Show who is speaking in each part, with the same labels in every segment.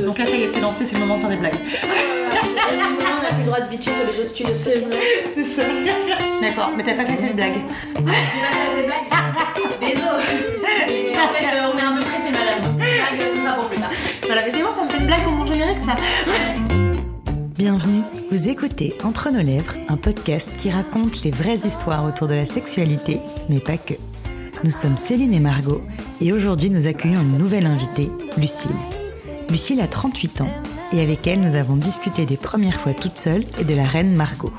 Speaker 1: Donc là, ça y est, c'est lancé, c'est le moment de faire des blagues.
Speaker 2: C'est le moment, on n'a plus le droit de bitcher sur les autres studios.
Speaker 1: C'est vrai, c'est ça. D'accord, mais t'as pas fait cette blague.
Speaker 2: Vas faire ces blagues Désolé. En fait, euh, on est un peu pressé, madame. Blague, ce sera pour plus tard.
Speaker 1: Voilà, mais c'est bon, ça me fait une blague pour mon générique, ça.
Speaker 3: Bienvenue, vous écoutez Entre nos lèvres, un podcast qui raconte les vraies histoires autour de la sexualité, mais pas que. Nous sommes Céline et Margot, et aujourd'hui nous accueillons une nouvelle invitée, Lucille. Lucille a 38 ans, et avec elle nous avons discuté des premières fois toute seule et de la reine Margot,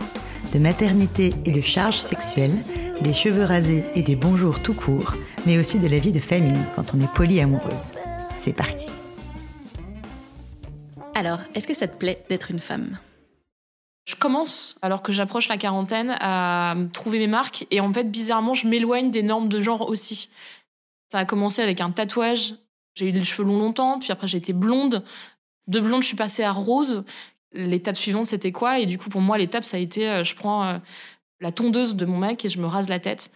Speaker 3: de maternité et de charges sexuelles, des cheveux rasés et des bonjours tout court, mais aussi de la vie de famille quand on est polyamoureuse. C'est parti.
Speaker 4: Alors, est-ce que ça te plaît d'être une femme?
Speaker 5: Je commence, alors que j'approche la quarantaine, à trouver mes marques. Et en fait, bizarrement, je m'éloigne des normes de genre aussi. Ça a commencé avec un tatouage. J'ai eu les cheveux longs longtemps, puis après j'ai été blonde. De blonde, je suis passée à rose. L'étape suivante, c'était quoi? Et du coup, pour moi, l'étape, ça a été, euh, je prends euh, la tondeuse de mon mec et je me rase la tête.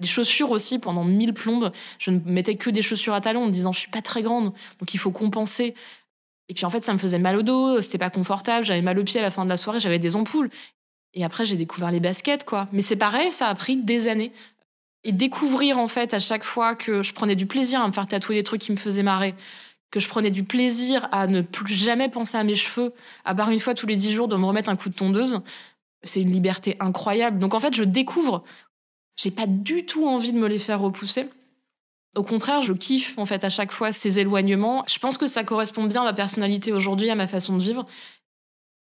Speaker 5: Les chaussures aussi, pendant mille plombes, je ne mettais que des chaussures à talons en me disant je suis pas très grande, donc il faut compenser. Et puis en fait, ça me faisait mal au dos, c'était pas confortable, j'avais mal aux pieds à la fin de la soirée, j'avais des ampoules. Et après, j'ai découvert les baskets, quoi. Mais c'est pareil, ça a pris des années. Et découvrir, en fait, à chaque fois que je prenais du plaisir à me faire tatouer des trucs qui me faisaient marrer, que je prenais du plaisir à ne plus jamais penser à mes cheveux, à part une fois tous les dix jours de me remettre un coup de tondeuse, c'est une liberté incroyable. Donc en fait, je découvre. J'ai pas du tout envie de me les faire repousser. Au contraire, je kiffe en fait à chaque fois ces éloignements. Je pense que ça correspond bien à ma personnalité aujourd'hui, à ma façon de vivre.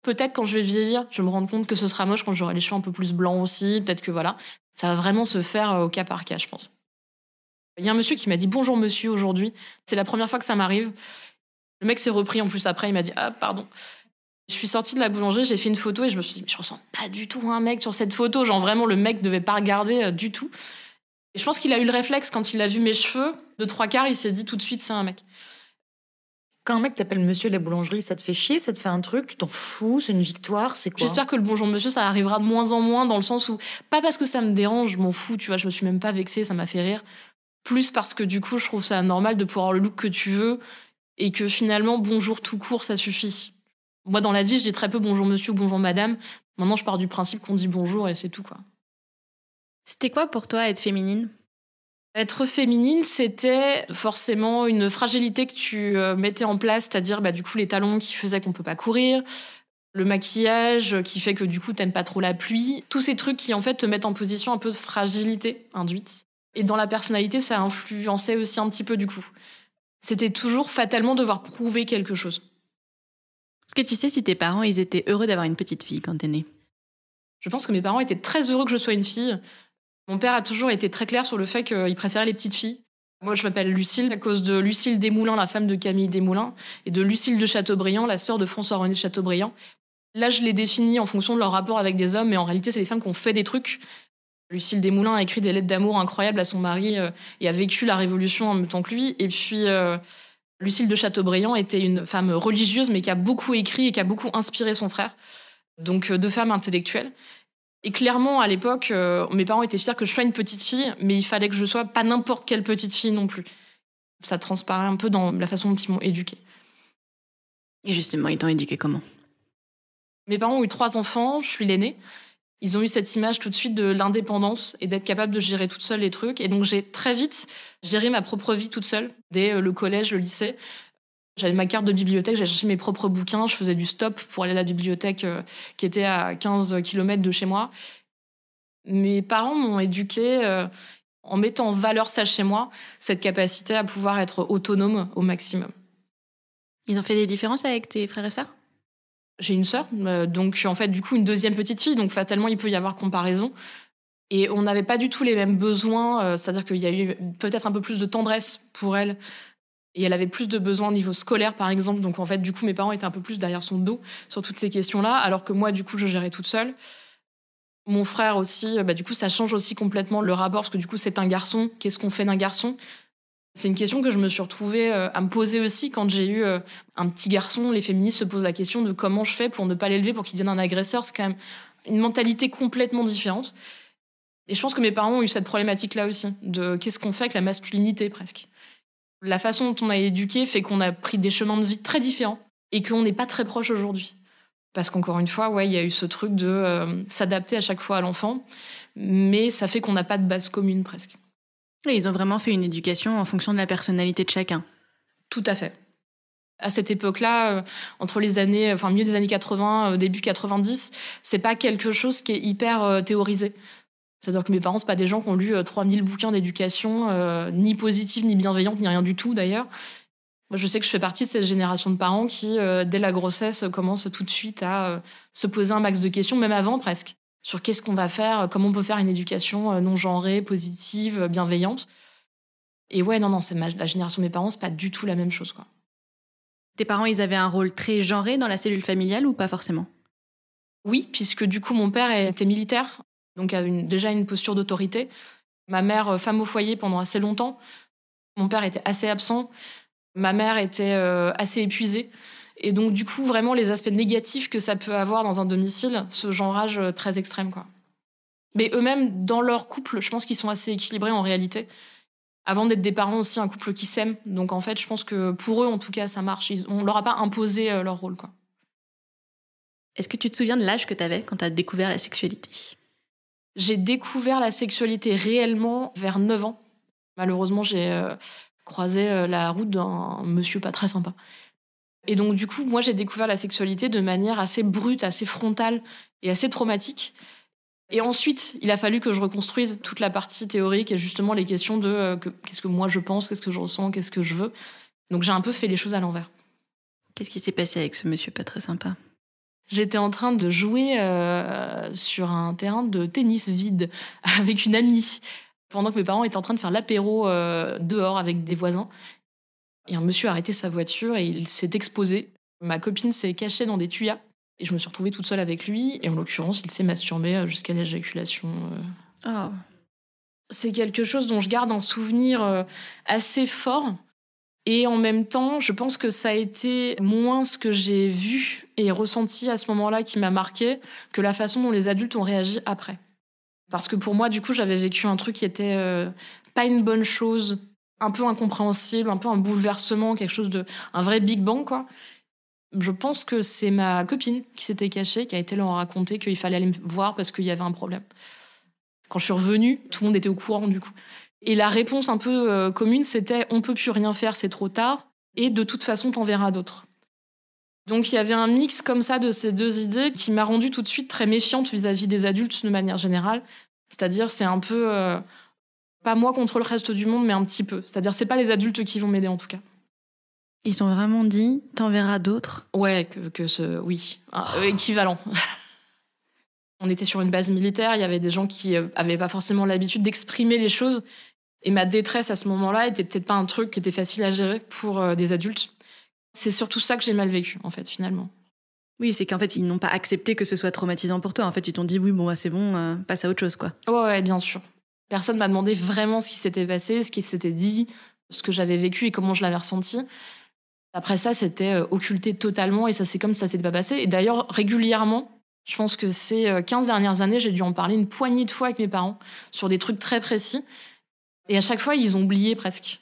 Speaker 5: Peut-être quand je vais vieillir, je me rends compte que ce sera moche quand j'aurai les cheveux un peu plus blancs aussi. Peut-être que voilà, ça va vraiment se faire euh, au cas par cas, je pense. Il y a un monsieur qui m'a dit bonjour monsieur aujourd'hui. C'est la première fois que ça m'arrive. Le mec s'est repris en plus après, il m'a dit ah pardon. Je suis sortie de la boulangerie, j'ai fait une photo et je me suis dit mais je ressens pas du tout un mec sur cette photo. Genre vraiment le mec ne devait pas regarder euh, du tout. Et je pense qu'il a eu le réflexe quand il a vu mes cheveux de trois quarts, il s'est dit tout de suite c'est un mec.
Speaker 1: Quand un mec t'appelle monsieur de la boulangerie, ça te fait chier, ça te fait un truc, tu t'en fous, c'est une victoire, c'est quoi?
Speaker 5: J'espère que le bonjour monsieur, ça arrivera de moins en moins dans le sens où, pas parce que ça me dérange, je m'en fous, tu vois, je me suis même pas vexée, ça m'a fait rire. Plus parce que du coup, je trouve ça normal de pouvoir avoir le look que tu veux et que finalement, bonjour tout court, ça suffit. Moi, dans la vie, je dis très peu bonjour monsieur ou bonjour madame. Maintenant, je pars du principe qu'on dit bonjour et c'est tout, quoi.
Speaker 4: C'était quoi pour toi être féminine?
Speaker 5: Être féminine, c'était forcément une fragilité que tu euh, mettais en place, c'est-à-dire bah, du coup les talons qui faisaient qu'on peut pas courir, le maquillage qui fait que du coup t'aimes pas trop la pluie, tous ces trucs qui en fait te mettent en position un peu de fragilité induite. Et dans la personnalité, ça influençait aussi un petit peu du coup. C'était toujours fatalement devoir prouver quelque chose.
Speaker 4: Est-ce que tu sais si tes parents ils étaient heureux d'avoir une petite fille quand t'es née?
Speaker 5: Je pense que mes parents étaient très heureux que je sois une fille. Mon père a toujours été très clair sur le fait qu'il préférait les petites filles. Moi, je m'appelle Lucille à cause de Lucille Desmoulins, la femme de Camille Desmoulins, et de Lucille de Chateaubriand, la sœur de François-René de Chateaubriand. Là, je les définis en fonction de leur rapport avec des hommes, mais en réalité, c'est des femmes qui ont fait des trucs. Lucille Desmoulins a écrit des lettres d'amour incroyables à son mari euh, et a vécu la Révolution en même temps que lui. Et puis, euh, Lucille de Chateaubriand était une femme religieuse, mais qui a beaucoup écrit et qui a beaucoup inspiré son frère. Donc, euh, deux femmes intellectuelles. Et clairement, à l'époque, euh, mes parents étaient fiers que je sois une petite fille, mais il fallait que je sois pas n'importe quelle petite fille non plus. Ça transparaît un peu dans la façon dont ils m'ont éduquée.
Speaker 4: Et justement, ils t'ont éduqué comment?
Speaker 5: Mes parents ont eu trois enfants, je suis l'aînée. Ils ont eu cette image tout de suite de l'indépendance et d'être capable de gérer toute seule les trucs. Et donc j'ai très vite géré ma propre vie toute seule, dès euh, le collège, le lycée. J'avais ma carte de bibliothèque, j'allais chercher mes propres bouquins, je faisais du stop pour aller à la bibliothèque euh, qui était à 15 km de chez moi. Mes parents m'ont éduqué euh, en mettant en valeur ça chez moi, cette capacité à pouvoir être autonome au maximum.
Speaker 4: Ils ont fait des différences avec tes frères et sœurs?
Speaker 5: J'ai une sœur, euh, donc en fait du coup une deuxième petite fille, donc fatalement il peut y avoir comparaison. Et on n'avait pas du tout les mêmes besoins, c'est-à-dire qu'il y a eu peut-être un peu plus de tendresse pour elle et elle avait plus de besoins au niveau scolaire, par exemple. Donc, en fait, du coup, mes parents étaient un peu plus derrière son dos sur toutes ces questions-là, alors que moi, du coup, je gérais toute seule. Mon frère aussi, bah, du coup, ça change aussi complètement le rapport, parce que du coup, c'est un garçon. Qu'est-ce qu'on fait d'un garçon? C'est une question que je me suis retrouvée euh, à me poser aussi quand j'ai eu euh, un petit garçon. Les féministes se posent la question de comment je fais pour ne pas l'élever, pour qu'il devienne un agresseur. C'est quand même une mentalité complètement différente. Et je pense que mes parents ont eu cette problématique-là aussi, de qu'est-ce qu'on fait avec la masculinité presque La façon dont on a éduqué fait qu'on a pris des chemins de vie très différents et qu'on n'est pas très proche aujourd'hui. Parce qu'encore une fois, ouais, il y a eu ce truc de euh, s'adapter à chaque fois à l'enfant, mais ça fait qu'on n'a pas de base commune presque.
Speaker 4: Et ils ont vraiment fait une éducation en fonction de la personnalité de chacun.
Speaker 5: Tout à fait. À cette époque-là, euh, entre les années, enfin milieu des années 80, euh, début 90, c'est pas quelque chose qui est hyper théorisé. C'est-à-dire que mes parents, c'est pas des gens qui ont lu 3000 bouquins d'éducation, ni positive, ni bienveillante, ni rien du tout d'ailleurs. Moi, je sais que je fais partie de cette génération de parents qui, dès la grossesse, commencent tout de suite à se poser un max de questions, même avant presque, sur qu'est-ce qu'on va faire, comment on peut faire une éducation non genrée, positive, bienveillante. Et ouais, non, non, c'est la génération de mes parents, c'est pas du tout la même chose, quoi.
Speaker 4: Tes parents, ils avaient un rôle très genré dans la cellule familiale ou pas forcément?
Speaker 5: Oui, puisque du coup, mon père était militaire, donc déjà une posture d'autorité. Ma mère, euh, femme au foyer pendant assez longtemps. Mon père était assez absent. Ma mère était euh, assez épuisée. Et donc, du coup, vraiment, les aspects négatifs que ça peut avoir dans un domicile, ce genrage euh, très extrême, quoi. Mais eux-mêmes, dans leur couple, je pense qu'ils sont assez équilibrés en réalité avant d'être des parents aussi un couple qui s'aime. Donc en fait, je pense que pour eux, en tout cas, ça marche. On leur a pas imposé leur rôle. quoi.
Speaker 4: Est-ce que tu te souviens de l'âge que tu avais quand tu as découvert la sexualité?
Speaker 5: J'ai découvert la sexualité réellement vers 9 ans. Malheureusement, j'ai euh, croisé euh, la route d'un monsieur pas très sympa. Et donc du coup, moi, j'ai découvert la sexualité de manière assez brute, assez frontale et assez traumatique. Et ensuite, il a fallu que je reconstruise toute la partie théorique et justement les questions de euh, qu'est-ce que moi je pense, qu'est-ce que je ressens, qu'est-ce que je veux. Donc j'ai un peu fait les choses à l'envers.
Speaker 4: Qu'est-ce qui s'est passé avec ce monsieur pas très sympa?
Speaker 5: J'étais en train de jouer euh, sur un terrain de tennis vide avec une amie pendant que mes parents étaient en train de faire l'apéro euh, dehors avec des voisins. Et un monsieur a arrêté sa voiture et il s'est exposé. Ma copine s'est cachée dans des tuyas et je me suis retrouvée toute seule avec lui. Et en l'occurrence, il s'est masturbé euh, jusqu'à l'éjaculation.
Speaker 4: Oh.
Speaker 5: C'est quelque chose dont je garde un souvenir assez fort. Et en même temps, je pense que ça a été moins ce que j'ai vu et ressenti à ce moment-là qui m'a marqué que la façon dont les adultes ont réagi après. Parce que pour moi, du coup, j'avais vécu un truc qui était pas une bonne chose, un peu incompréhensible, un peu un bouleversement, quelque chose de. un vrai Big Bang, quoi je pense que c'est ma copine qui s'était cachée, qui a été leur raconter qu'il fallait aller me voir parce qu'il y avait un problème. Quand je suis revenue, tout le monde était au courant du coup. Et la réponse un peu euh, commune, c'était on peut plus rien faire, c'est trop tard, et de toute façon, t'en verras d'autres. Donc il y avait un mix comme ça de ces deux idées qui m'a rendue tout de suite très méfiante vis-à-vis des adultes de manière générale. C'est-à-dire, c'est un peu euh, pas moi contre le reste du monde, mais un petit peu. C'est-à-dire, c'est pas les adultes qui vont m'aider en tout cas.
Speaker 4: Ils ont vraiment dit, t'enverras d'autres?
Speaker 5: Ouais, que, ce, oui, euh, équivalent. On était sur une base militaire, il y avait des gens qui euh, avaient pas forcément l'habitude d'exprimer les choses. Et ma détresse à ce moment-là était peut-être pas un truc qui était facile à gérer pour euh, des adultes. C'est surtout ça que j'ai mal vécu, en fait, finalement.
Speaker 4: Oui, c'est qu'en fait, ils n'ont pas accepté que ce soit traumatisant pour toi. En fait, ils t'ont dit, oui, bon, bah, c'est bon, passe à autre chose, quoi.
Speaker 5: Ouais, ouais, bien sûr. Personne m'a demandé vraiment ce qui s'était passé, ce qui s'était dit, ce que j'avais vécu et comment je l'avais ressenti. Après ça, c'était euh, occulté totalement et ça c'est comme ça s'était pas passé. Et d'ailleurs, régulièrement, je pense que ces 15 euh, dernières années, j'ai dû en parler une poignée de fois avec mes parents sur des trucs très précis. Et à chaque fois, ils ont oublié presque.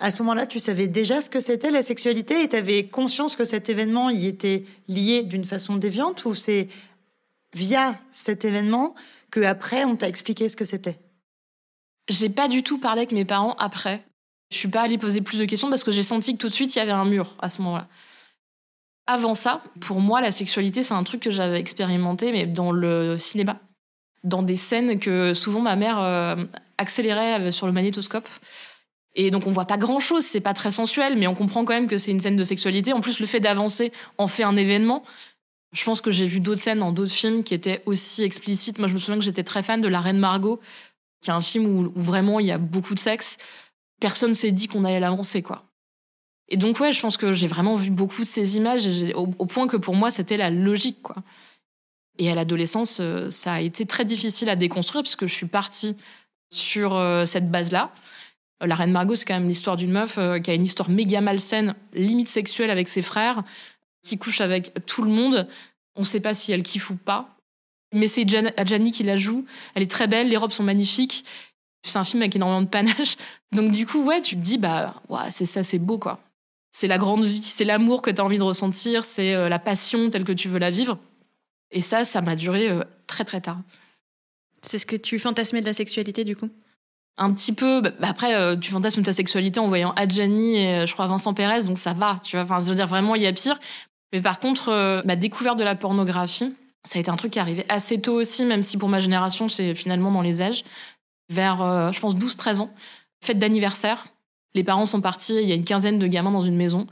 Speaker 1: À ce moment-là, tu savais déjà ce que c'était la sexualité et tu avais conscience que cet événement y était lié d'une façon déviante ou c'est via cet événement que après on t'a expliqué ce que c'était?
Speaker 5: J'ai pas du tout parlé avec mes parents après. Je suis pas allée poser plus de questions parce que j'ai senti que tout de suite il y avait un mur à ce moment-là. Avant ça, pour moi, la sexualité, c'est un truc que j'avais expérimenté, mais dans le cinéma, dans des scènes que souvent ma mère euh, accélérait sur le magnétoscope. Et donc on voit pas grand chose, c'est pas très sensuel, mais on comprend quand même que c'est une scène de sexualité. En plus, le fait d'avancer en fait un événement. Je pense que j'ai vu d'autres scènes dans d'autres films qui étaient aussi explicites. Moi, je me souviens que j'étais très fan de La Reine Margot, qui est un film où vraiment il y a beaucoup de sexe personne s'est dit qu'on allait l'avancer, quoi. Et donc, ouais, je pense que j'ai vraiment vu beaucoup de ces images, au, point que pour moi, c'était la logique, quoi. Et à l'adolescence, euh, ça a été très difficile à déconstruire, puisque je suis partie sur euh, cette base-là. La Reine Margot, c'est quand même l'histoire d'une meuf euh, qui a une histoire méga malsaine, limite sexuelle avec ses frères, qui couche avec tout le monde. On ne sait pas si elle kiffe ou pas. Mais c'est Adjani qui la joue. Elle est très belle, les robes sont magnifiques. C'est un film avec énormément de panache. Donc du coup, ouais, tu te dis, bah, ouais, c'est ça, c'est beau, quoi. C'est la grande vie, c'est l'amour que tu as envie de ressentir, c'est euh, la passion telle que tu veux la vivre. Et ça, ça m'a duré euh, très très tard.
Speaker 4: C'est ce que tu fantasmais de la sexualité, du coup?
Speaker 5: Un petit peu. Bah, après, euh, tu fantasmes ta sexualité en voyant Adjani et je crois Vincent Pérez, donc ça va, tu vois. Enfin, je veux dire, vraiment, il y a pire. Mais par contre, ma découverte de la pornographie, ça a été un truc qui est arrivé assez tôt aussi, même si pour ma génération, c'est finalement dans les âges. Vers, je pense, 12-13 ans. Fête d'anniversaire. Les parents sont partis, il y a une quinzaine de gamins dans une maison.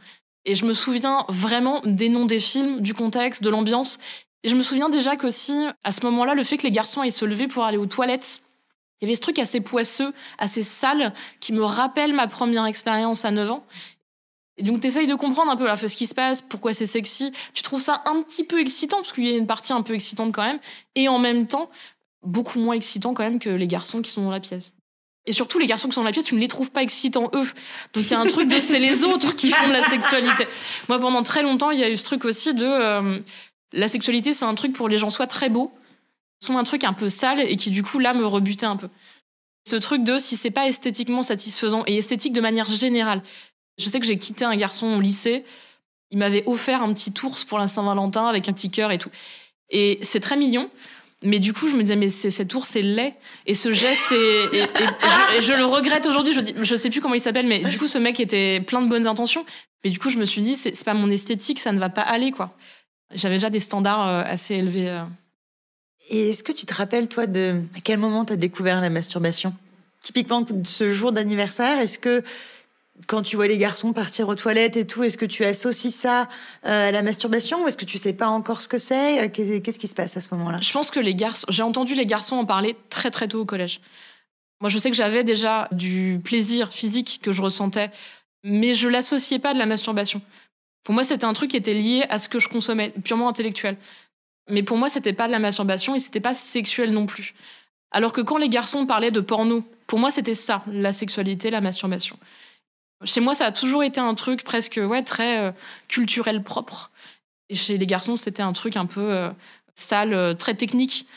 Speaker 5: Et je me souviens vraiment des noms des films, du contexte, de l'ambiance. Et je me souviens déjà qu'aussi, à ce moment-là, le fait que les garçons aillent se lever pour aller aux toilettes, il y avait ce truc assez poisseux, assez sale, qui me rappelle ma première expérience à 9 ans. Et donc, t'essayes de comprendre un peu là, ce qui se passe, pourquoi c'est sexy. Tu trouves ça un petit peu excitant, parce qu'il y a une partie un peu excitante quand même, et en même temps, beaucoup moins excitant quand même que les garçons qui sont dans la pièce. Et surtout, les garçons qui sont dans la pièce, tu ne les trouves pas excitants, eux. Donc, il y a un truc de c'est les autres qui font de la sexualité. Moi, pendant très longtemps, il y a eu ce truc aussi de euh, la sexualité, c'est un truc pour les gens soit très beaux, soit un truc un peu sale et qui, du coup, là, me rebutait un peu. Ce truc de si c'est pas esthétiquement satisfaisant et esthétique de manière générale. Je sais que j'ai quitté un garçon au lycée. Il m'avait offert un petit ours pour la Saint-Valentin avec un petit cœur et tout. Et c'est très mignon. Mais du coup, je me disais, mais cet ours est laid. Et ce geste, est, et, je, le regrette aujourd'hui. Je, dis, je sais plus comment il s'appelle, mais du coup, ce mec était plein de bonnes intentions. Mais du coup, je me suis dit, c'est pas mon esthétique, ça ne va pas aller, quoi. J'avais déjà des standards euh, assez élevés. Euh.
Speaker 1: Et est-ce que tu te rappelles, toi, de à quel moment tu as découvert la masturbation? Typiquement, ce jour d'anniversaire, est-ce que quand tu vois les garçons partir aux toilettes et tout, est-ce que tu associes ça euh, à la masturbation ou est-ce que tu sais pas encore ce que c'est? Qu'est-ce qui se passe à ce moment-là?
Speaker 5: Je pense que les garçons, j'ai entendu les garçons en parler très très tôt au collège. Moi, je sais que j'avais déjà du plaisir physique que je ressentais, mais je l'associais pas de la masturbation. Pour moi, c'était un truc qui était lié à ce que je consommais, purement intellectuel. Mais pour moi, c'était pas de la masturbation et c'était pas sexuel non plus. Alors que quand les garçons parlaient de porno, pour moi, c'était ça, la sexualité, la masturbation. Chez moi, ça a toujours été un truc presque ouais, très euh, culturel propre. Et chez les garçons, c'était un truc un peu euh, sale, euh, très technique,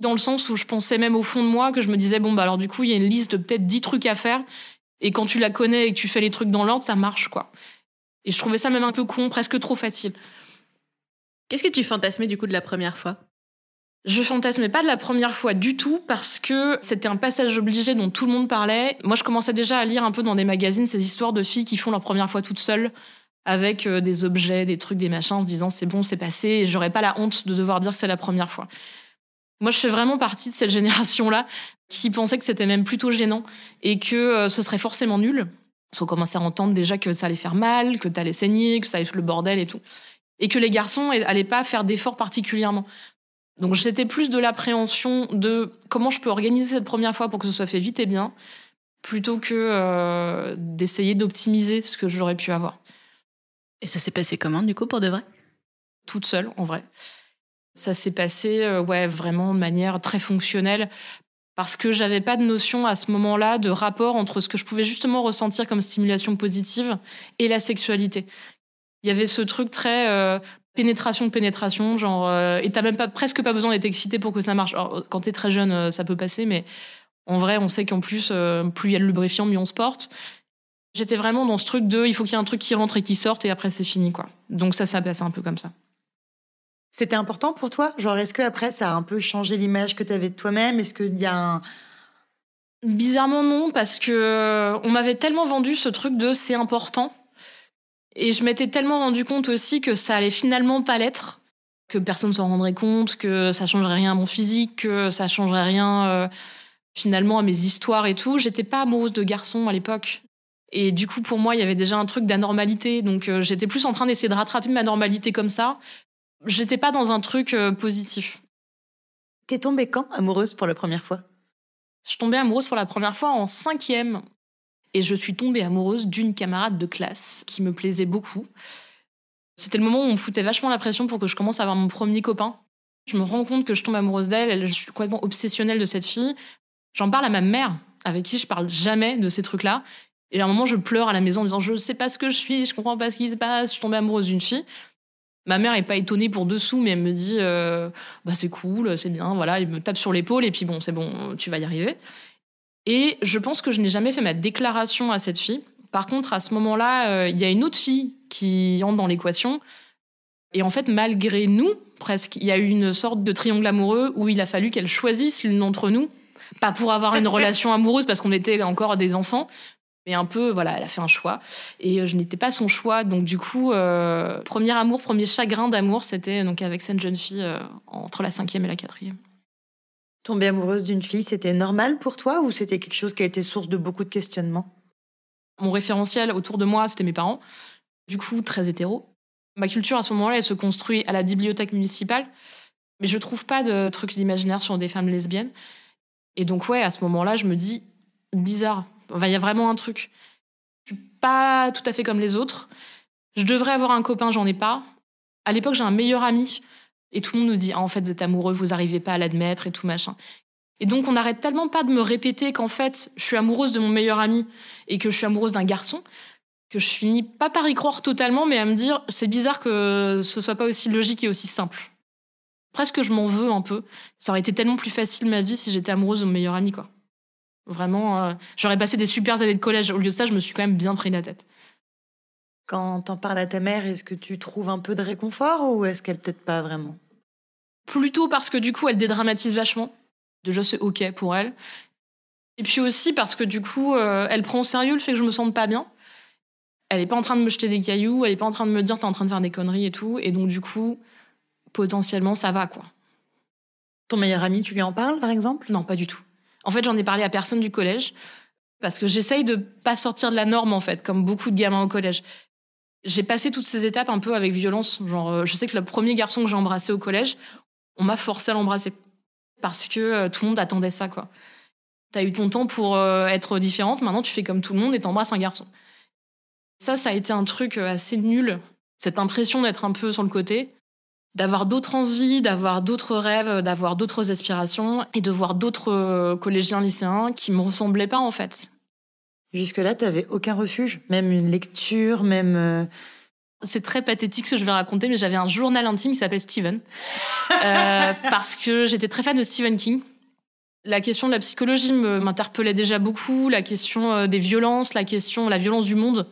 Speaker 5: dans le sens où je pensais même au fond de moi que je me disais, bon, bah alors du coup, il y a une liste de peut-être 10 trucs à faire, et quand tu la connais et que tu fais les trucs dans l'ordre, ça marche, quoi. Et je trouvais ça même un peu con, presque trop facile.
Speaker 4: Qu'est-ce que tu fantasmais du coup de la première fois?
Speaker 5: Je fantasmais pas de la première fois du tout parce que c'était un passage obligé dont tout le monde parlait. Moi, je commençais déjà à lire un peu dans des magazines ces histoires de filles qui font leur première fois toutes seules avec euh, des objets, des trucs, des machins, en se disant c'est bon, c'est passé et j'aurais pas la honte de devoir dire que c'est la première fois. Moi, je fais vraiment partie de cette génération-là qui pensait que c'était même plutôt gênant et que euh, ce serait forcément nul. Parce qu'on commençait à entendre déjà que ça allait faire mal, que t'allais saigner, que ça allait être le bordel et tout. Et que les garçons allaient pas faire d'efforts particulièrement. Donc c'était plus de l'appréhension de comment je peux organiser cette première fois pour que ce soit fait vite et bien, plutôt que euh, d'essayer d'optimiser ce que j'aurais pu avoir.
Speaker 4: Et ça s'est passé comment du coup pour de vrai?
Speaker 5: Toute seule en vrai. Ça s'est passé euh, ouais vraiment de manière très fonctionnelle parce que j'avais pas de notion à ce moment-là de rapport entre ce que je pouvais justement ressentir comme stimulation positive et la sexualité. Il y avait ce truc très euh, pénétration de pénétration, genre euh, et t'as même pas presque pas besoin d'être excité pour que ça marche. Alors, quand t'es très jeune, euh, ça peut passer, mais en vrai, on sait qu'en plus, euh, plus il y a le lubrifiant, mieux on se porte. J'étais vraiment dans ce truc de, il faut qu'il y ait un truc qui rentre et qui sorte, et après c'est fini, quoi. Donc ça, ça passe un peu comme ça.
Speaker 1: C'était important pour toi? Genre, est-ce que après ça a un peu changé l'image que t'avais de toi-même? Est-ce qu'il y a un
Speaker 5: Bizarrement non, parce que on m'avait tellement vendu ce truc de c'est important et je m'étais tellement rendu compte aussi que ça allait finalement pas l'être, que personne s'en rendrait compte, que ça changerait rien à mon physique, que ça changerait rien euh, finalement à mes histoires et tout. J'étais pas amoureuse de garçons à l'époque. Et du coup, pour moi, il y avait déjà un truc d'anormalité. Donc, euh, j'étais plus en train d'essayer de rattraper ma normalité comme ça. J'étais pas dans un truc euh, positif.
Speaker 1: T'es tombée quand amoureuse pour la première fois?
Speaker 5: Je suis tombée amoureuse pour la première fois en cinquième et je suis tombée amoureuse d'une camarade de classe qui me plaisait beaucoup. C'était le moment où on me foutait vachement la pression pour que je commence à avoir mon premier copain. Je me rends compte que je tombe amoureuse d'elle, je suis complètement obsessionnelle de cette fille. J'en parle à ma mère, avec qui je parle jamais de ces trucs-là. Et à un moment, je pleure à la maison en disant Je sais pas ce que je suis, je comprends pas ce qui se passe, je suis tombée amoureuse d'une fille. Ma mère est pas étonnée pour dessous, mais elle me dit euh, Bah, c'est cool, c'est bien, voilà. Elle me tape sur l'épaule et puis bon, c'est bon, tu vas y arriver. Et je pense que je n'ai jamais fait ma déclaration à cette fille. Par contre, à ce moment-là, euh, il y a une autre fille qui entre dans l'équation. Et en fait, malgré nous, presque, il y a eu une sorte de triangle amoureux où il a fallu qu'elle choisisse l'une d'entre nous. Pas pour avoir une relation amoureuse parce qu'on était encore des enfants, mais un peu, voilà, elle a fait un choix. Et euh, je n'étais pas son choix. Donc, du coup, euh, premier amour, premier chagrin d'amour, c'était donc avec cette jeune fille euh, entre la cinquième et la quatrième.
Speaker 1: Tomber amoureuse d'une fille, c'était normal pour toi ou c'était quelque chose qui a été source de beaucoup de questionnements?
Speaker 5: Mon référentiel autour de moi, c'était mes parents. Du coup, très hétéro. Ma culture, à ce moment-là, elle se construit à la bibliothèque municipale. Mais je trouve pas de trucs d'imaginaire sur des femmes lesbiennes. Et donc, ouais, à ce moment-là, je me dis, bizarre. Enfin, il y a vraiment un truc. Je suis pas tout à fait comme les autres. Je devrais avoir un copain, j'en ai pas. À l'époque, j'ai un meilleur ami. Et tout le monde nous dit, ah, en fait, vous êtes amoureux, vous n'arrivez pas à l'admettre et tout machin. Et donc, on n'arrête tellement pas de me répéter qu'en fait, je suis amoureuse de mon meilleur ami et que je suis amoureuse d'un garçon que je finis pas par y croire totalement, mais à me dire, c'est bizarre que ce soit pas aussi logique et aussi simple. Presque je m'en veux un peu. Ça aurait été tellement plus facile ma vie si j'étais amoureuse de mon meilleur ami, quoi. Vraiment, euh, j'aurais passé des super années de collège. Au lieu de ça, je me suis quand même bien pris la tête.
Speaker 1: Quand t'en parles à ta mère, est-ce que tu trouves un peu de réconfort ou est-ce qu'elle peut-être pas vraiment?
Speaker 5: Plutôt parce que du coup, elle dédramatise vachement. Déjà, c'est ok pour elle. Et puis aussi parce que du coup, euh, elle prend au sérieux le fait que je me sente pas bien. Elle est pas en train de me jeter des cailloux, elle est pas en train de me dire t'es en train de faire des conneries et tout. Et donc du coup, potentiellement, ça va quoi.
Speaker 1: Ton meilleur ami, tu lui en parles par exemple?
Speaker 5: Non, pas du tout. En fait, j'en ai parlé à personne du collège parce que j'essaye de pas sortir de la norme en fait, comme beaucoup de gamins au collège. J'ai passé toutes ces étapes un peu avec violence. Genre, euh, je sais que le premier garçon que j'ai embrassé au collège, on m'a forcé à l'embrasser parce que euh, tout le monde attendait ça quoi. T'as eu ton temps pour euh, être différente, maintenant tu fais comme tout le monde et t'embrasses un garçon. Ça, ça a été un truc assez nul. Cette impression d'être un peu sur le côté, d'avoir d'autres envies, d'avoir d'autres rêves, d'avoir d'autres aspirations et de voir d'autres collégiens lycéens qui me ressemblaient pas en fait.
Speaker 1: Jusque-là, t'avais aucun refuge, même une lecture, même.
Speaker 5: C'est très pathétique ce que je vais raconter, mais j'avais un journal intime qui s'appelait Steven. euh, parce que j'étais très fan de Stephen King. La question de la psychologie m'interpellait déjà beaucoup, la question des violences, la question de la violence du monde.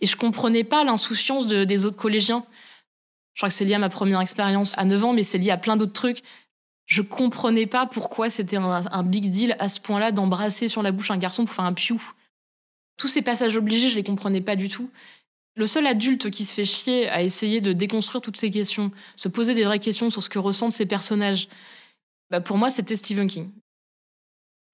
Speaker 5: Et je comprenais pas l'insouciance de, des autres collégiens. Je crois que c'est lié à ma première expérience à 9 ans, mais c'est lié à plein d'autres trucs. Je comprenais pas pourquoi c'était un, un, big deal à ce point-là d'embrasser sur la bouche un garçon pour faire un piou. Tous ces passages obligés, je les comprenais pas du tout. Le seul adulte qui se fait chier à essayer de déconstruire toutes ces questions, se poser des vraies questions sur ce que ressentent ces personnages, bah pour moi, c'était Stephen King.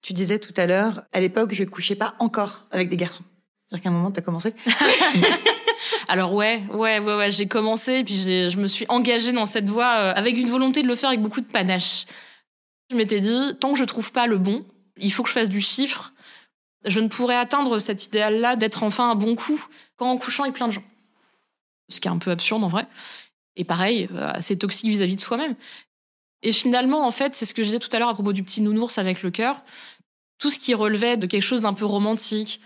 Speaker 1: Tu disais tout à l'heure, à l'époque, je couchais pas encore avec des garçons. C'est-à-dire qu'à un moment, tu as commencé
Speaker 5: Alors ouais, ouais, ouais, ouais j'ai commencé et puis je me suis engagée dans cette voie euh, avec une volonté de le faire avec beaucoup de panache. Je m'étais dit, tant que je trouve pas le bon, il faut que je fasse du chiffre. Je ne pourrais atteindre cet idéal-là d'être enfin un bon coup qu'en couchant avec plein de gens. Ce qui est un peu absurde en vrai. Et pareil, euh, assez toxique vis-à-vis -vis de soi-même. Et finalement, en fait, c'est ce que je disais tout à l'heure à propos du petit nounours avec le cœur. Tout ce qui relevait de quelque chose d'un peu romantique,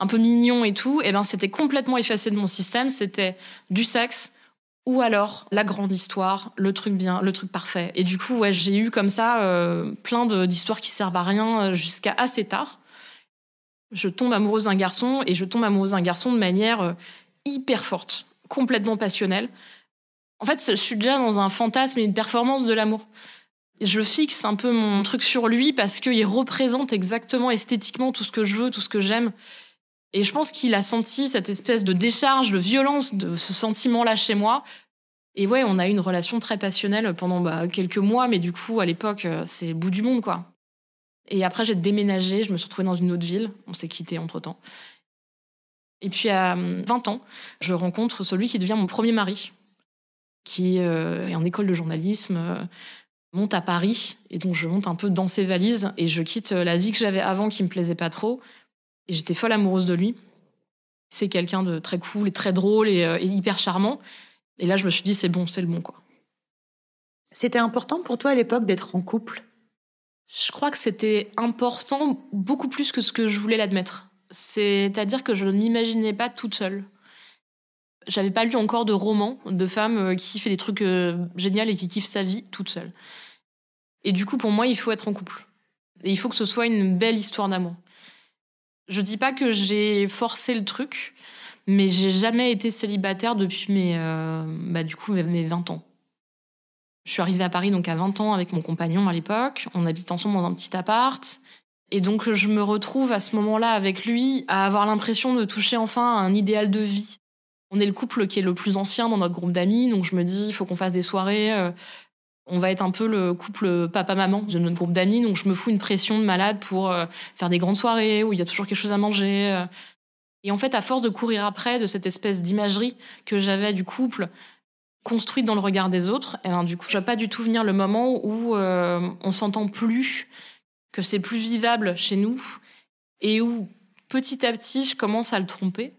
Speaker 5: un peu mignon et tout, et eh ben c'était complètement effacé de mon système. C'était du sexe ou alors la grande histoire, le truc bien, le truc parfait. Et du coup, j'ai eu comme ça euh, plein d'histoires qui servent à rien euh, jusqu'à assez tard. Je tombe amoureuse d'un garçon et je tombe amoureuse d'un garçon de manière euh, hyper forte, complètement passionnelle. En fait, je suis déjà dans un fantasme et une performance de l'amour. Je fixe un peu mon truc sur lui parce qu'il représente exactement esthétiquement tout ce que je veux, tout ce que j'aime. Et je pense qu'il a senti cette espèce de décharge, de violence de ce sentiment-là chez moi. Et ouais, on a eu une relation très passionnelle pendant bah, quelques mois, mais du coup, à l'époque, euh, c'est bout du monde, quoi. Et après, j'ai déménagé, je me suis retrouvée dans une autre ville. On s'est quittés entre-temps. Et puis, à 20 ans, je rencontre celui qui devient mon premier mari, qui euh, est en école de journalisme, euh, monte à Paris, et donc je monte un peu dans ses valises, et je quitte la vie que j'avais avant qui me plaisait pas trop, et j'étais folle amoureuse de lui. C'est quelqu'un de très cool et très drôle et, euh, et, hyper charmant. Et là, je me suis dit, c'est bon, c'est le bon, quoi.
Speaker 1: C'était important pour toi à l'époque d'être en couple?
Speaker 5: Je crois que c'était important beaucoup plus que ce que je voulais l'admettre. C'est-à-dire que je ne m'imaginais pas toute seule. J'avais pas lu encore de romans de femmes euh, qui fait des trucs euh, géniaux et qui kiffent sa vie toute seule. Et du coup, pour moi, il faut être en couple. Et il faut que ce soit une belle histoire d'amour. Je dis pas que j'ai forcé le truc, mais j'ai jamais été célibataire depuis mes, euh, bah, du coup, mes 20 ans. Je suis arrivée à Paris donc à 20 ans avec mon compagnon à l'époque. On habite ensemble dans un petit appart. Et donc je me retrouve à ce moment-là avec lui à avoir l'impression de toucher enfin à un idéal de vie. On est le couple qui est le plus ancien dans notre groupe d'amis, donc je me dis il faut qu'on fasse des soirées. On va être un peu le couple papa-maman de notre groupe d'amis, donc je me fous une pression de malade pour euh, faire des grandes soirées où il y a toujours quelque chose à manger. euh. Et en fait, à force de courir après de cette espèce d'imagerie que j'avais du couple construite dans le regard des autres, et ben, du coup, je vais pas du tout venir le moment où euh, on s'entend plus, que c'est plus vivable chez nous, et où petit à petit, je commence à le tromper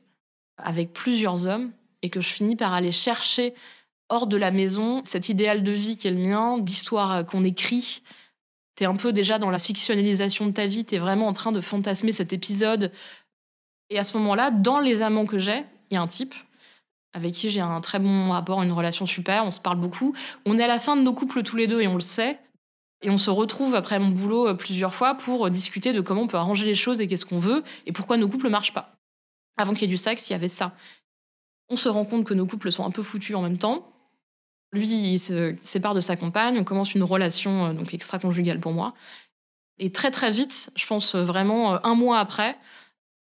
Speaker 5: avec plusieurs hommes, et que je finis par aller chercher hors de la maison cet idéal de vie qui est le mien, d'histoire euh, qu'on écrit. T'es un peu déjà dans la fictionnalisation de ta vie, t'es vraiment en train de fantasmer cet épisode. Et à ce moment-là, dans les amants que j'ai, il y a un type avec qui j'ai un très bon rapport, une relation super, on se parle beaucoup. On est à la fin de nos couples tous les deux et on le sait. Et on se retrouve après mon boulot euh, plusieurs fois pour euh, discuter de comment on peut arranger les choses et qu'est-ce qu'on veut et pourquoi nos couples marchent pas. Avant qu'il y ait du sexe, il y avait ça. On se rend compte que nos couples sont un peu foutus en même temps. Lui, il se sépare de sa compagne, on commence une relation euh, donc extra-conjugale pour moi. Et très très vite, je pense euh, vraiment euh, un mois après,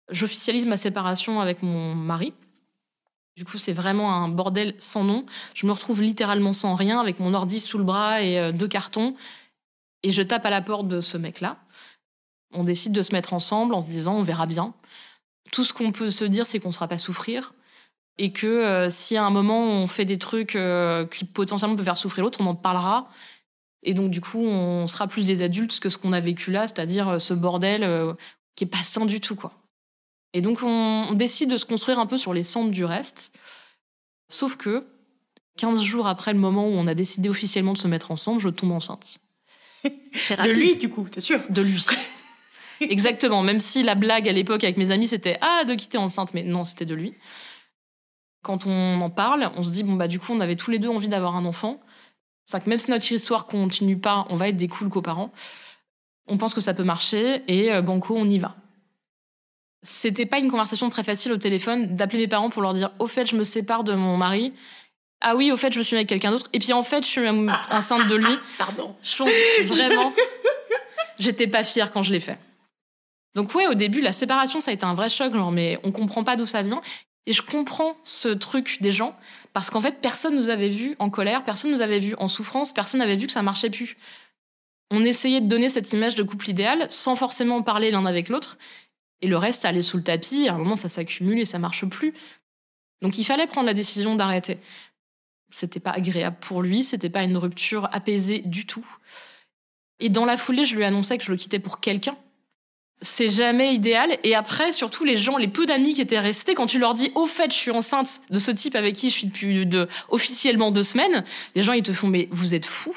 Speaker 5: j'officialise ma séparation avec mon mari. Du coup, c'est vraiment un bordel sans nom. Je me retrouve littéralement sans rien, avec mon ordi sous le bras et deux cartons. Et je tape à la porte de ce mec-là. On décide de se mettre ensemble en se disant on verra bien. Tout ce qu'on peut se dire, c'est qu'on ne sera pas souffrir. Et que euh, si à un moment on fait des trucs euh, qui potentiellement peuvent faire souffrir l'autre, on en parlera. Et donc, du coup, on sera plus des adultes que ce qu'on a vécu là, c'est-à-dire euh, ce bordel euh, qui est pas sain du tout, quoi. Et donc, on, on décide de se construire un peu sur les cendres du reste. Sauf que, 15 jours après le moment où on a décidé officiellement de se mettre ensemble, je tombe enceinte.
Speaker 1: De lui, du coup, t'es sûr?
Speaker 5: De lui. Exactement. Même si la blague à l'époque avec mes amis, c'était Ah, de quitter enceinte. Mais non, c'était de lui. Quand on en parle, on se dit Bon, bah, du coup, on avait tous les deux envie d'avoir un enfant. C'est que même si notre histoire continue pas, on va être des cools coparents. On pense que ça peut marcher et euh, banco, on y va. C'était pas une conversation très facile au téléphone d'appeler mes parents pour leur dire Au fait, je me sépare de mon mari. Ah oui, au fait, je me suis mis avec quelqu'un d'autre. Et puis en fait, je suis euh, enceinte de lui.
Speaker 1: Pardon.
Speaker 5: Je pense vraiment, j'étais pas fière quand je l'ai fait. Donc ouais, au début, la séparation, ça a été un vrai choc, genre, mais on comprend pas d'où ça vient. Et je comprends ce truc des gens, parce qu'en fait, personne nous avait vu en colère, personne nous avait vu en souffrance, personne n'avait vu que ça marchait plus. On essayait de donner cette image de couple idéal sans forcément parler l'un avec l'autre, et le reste, ça allait sous le tapis, à un moment, ça s'accumule et ça marche plus. Donc il fallait prendre la décision d'arrêter. C'était pas agréable pour lui, c'était pas une rupture apaisée du tout. Et dans la foulée, je lui annonçais que je le quittais pour quelqu'un. C'est jamais idéal. Et après, surtout, les gens, les peu d'amis qui étaient restés, quand tu leur dis, au fait, je suis enceinte de ce type avec qui je suis depuis de, officiellement deux semaines, les gens, ils te font, mais vous êtes fous.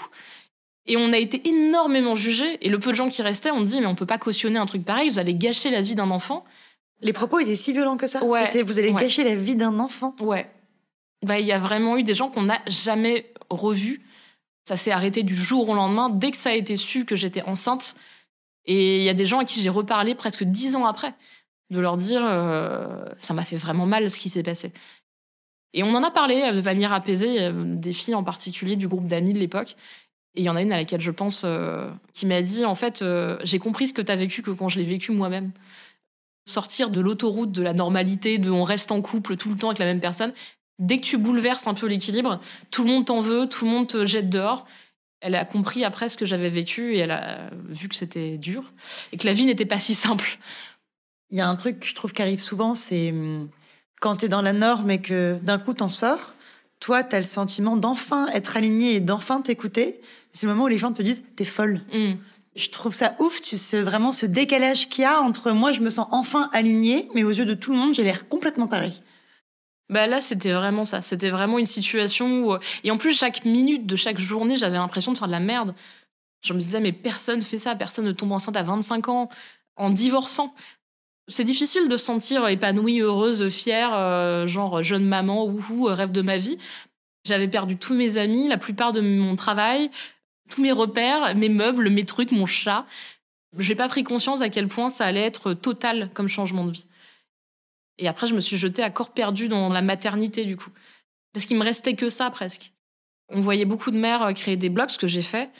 Speaker 5: Et on a été énormément jugés. Et le peu de gens qui restaient, on dit, mais on peut pas cautionner un truc pareil, vous allez gâcher la vie d'un enfant.
Speaker 1: Les propos étaient si violents que ça.
Speaker 5: Ouais.
Speaker 1: C'était vous allez
Speaker 5: Ouais.
Speaker 1: gâcher la vie d'un enfant.
Speaker 5: Ouais. Bah, il y a vraiment eu des gens qu'on n'a jamais revus. Ça s'est arrêté du jour au lendemain, dès que ça a été su que j'étais enceinte. Et il y a des gens à qui j'ai reparlé presque dix ans après, de leur dire euh, ça m'a fait vraiment mal ce qui s'est passé. Et on en a parlé euh, de manière apaisée, euh, des filles en particulier du groupe d'amis de l'époque. Et il y en a une à laquelle je pense qui m'a dit en fait, j'ai compris ce que tu as vécu que quand je l'ai vécu moi-même. Sortir de l'autoroute de la normalité, de on reste en couple tout le temps avec la même personne, dès que tu bouleverses un peu l'équilibre, tout le monde t'en veut, tout le monde te jette dehors. Elle a compris après ce que j'avais vécu et elle a vu que c'était dur et que la vie n'était pas si simple.
Speaker 1: Il y a un truc que je trouve qui arrive souvent, c'est hum, quand tu es dans la norme et que d'un coup t'en sors, toi, tu as le sentiment d'enfin être aligné et d'enfin t'écouter. C'est le moment où les gens te disent t'es folle.
Speaker 5: Mm.
Speaker 1: Je trouve ça ouf, tu sais vraiment ce décalage qu'il y a entre moi, je me sens enfin alignée, mais aux yeux de tout le monde, j'ai l'air complètement tarée.
Speaker 5: Bah là, c'était vraiment ça. C'était vraiment une situation où... Et en plus, chaque minute de chaque journée, j'avais l'impression de faire de la merde. Je me disais, mais personne fait ça. Personne ne tombe enceinte à 25 ans en divorçant. C'est difficile de se sentir épanouie, heureuse, fière, euh, genre jeune maman, ouhou, rêve de ma vie. J'avais perdu tous mes amis, la plupart de mon travail, tous mes repères, mes meubles, mes trucs, mon chat. J'ai pas pris conscience à quel point ça allait être total comme changement de vie. Et après, je me suis jetée à corps perdu dans la maternité, du coup. Parce qu'il me restait que ça, presque. On voyait beaucoup de mères euh, créer des blogs, ce que j'ai fait.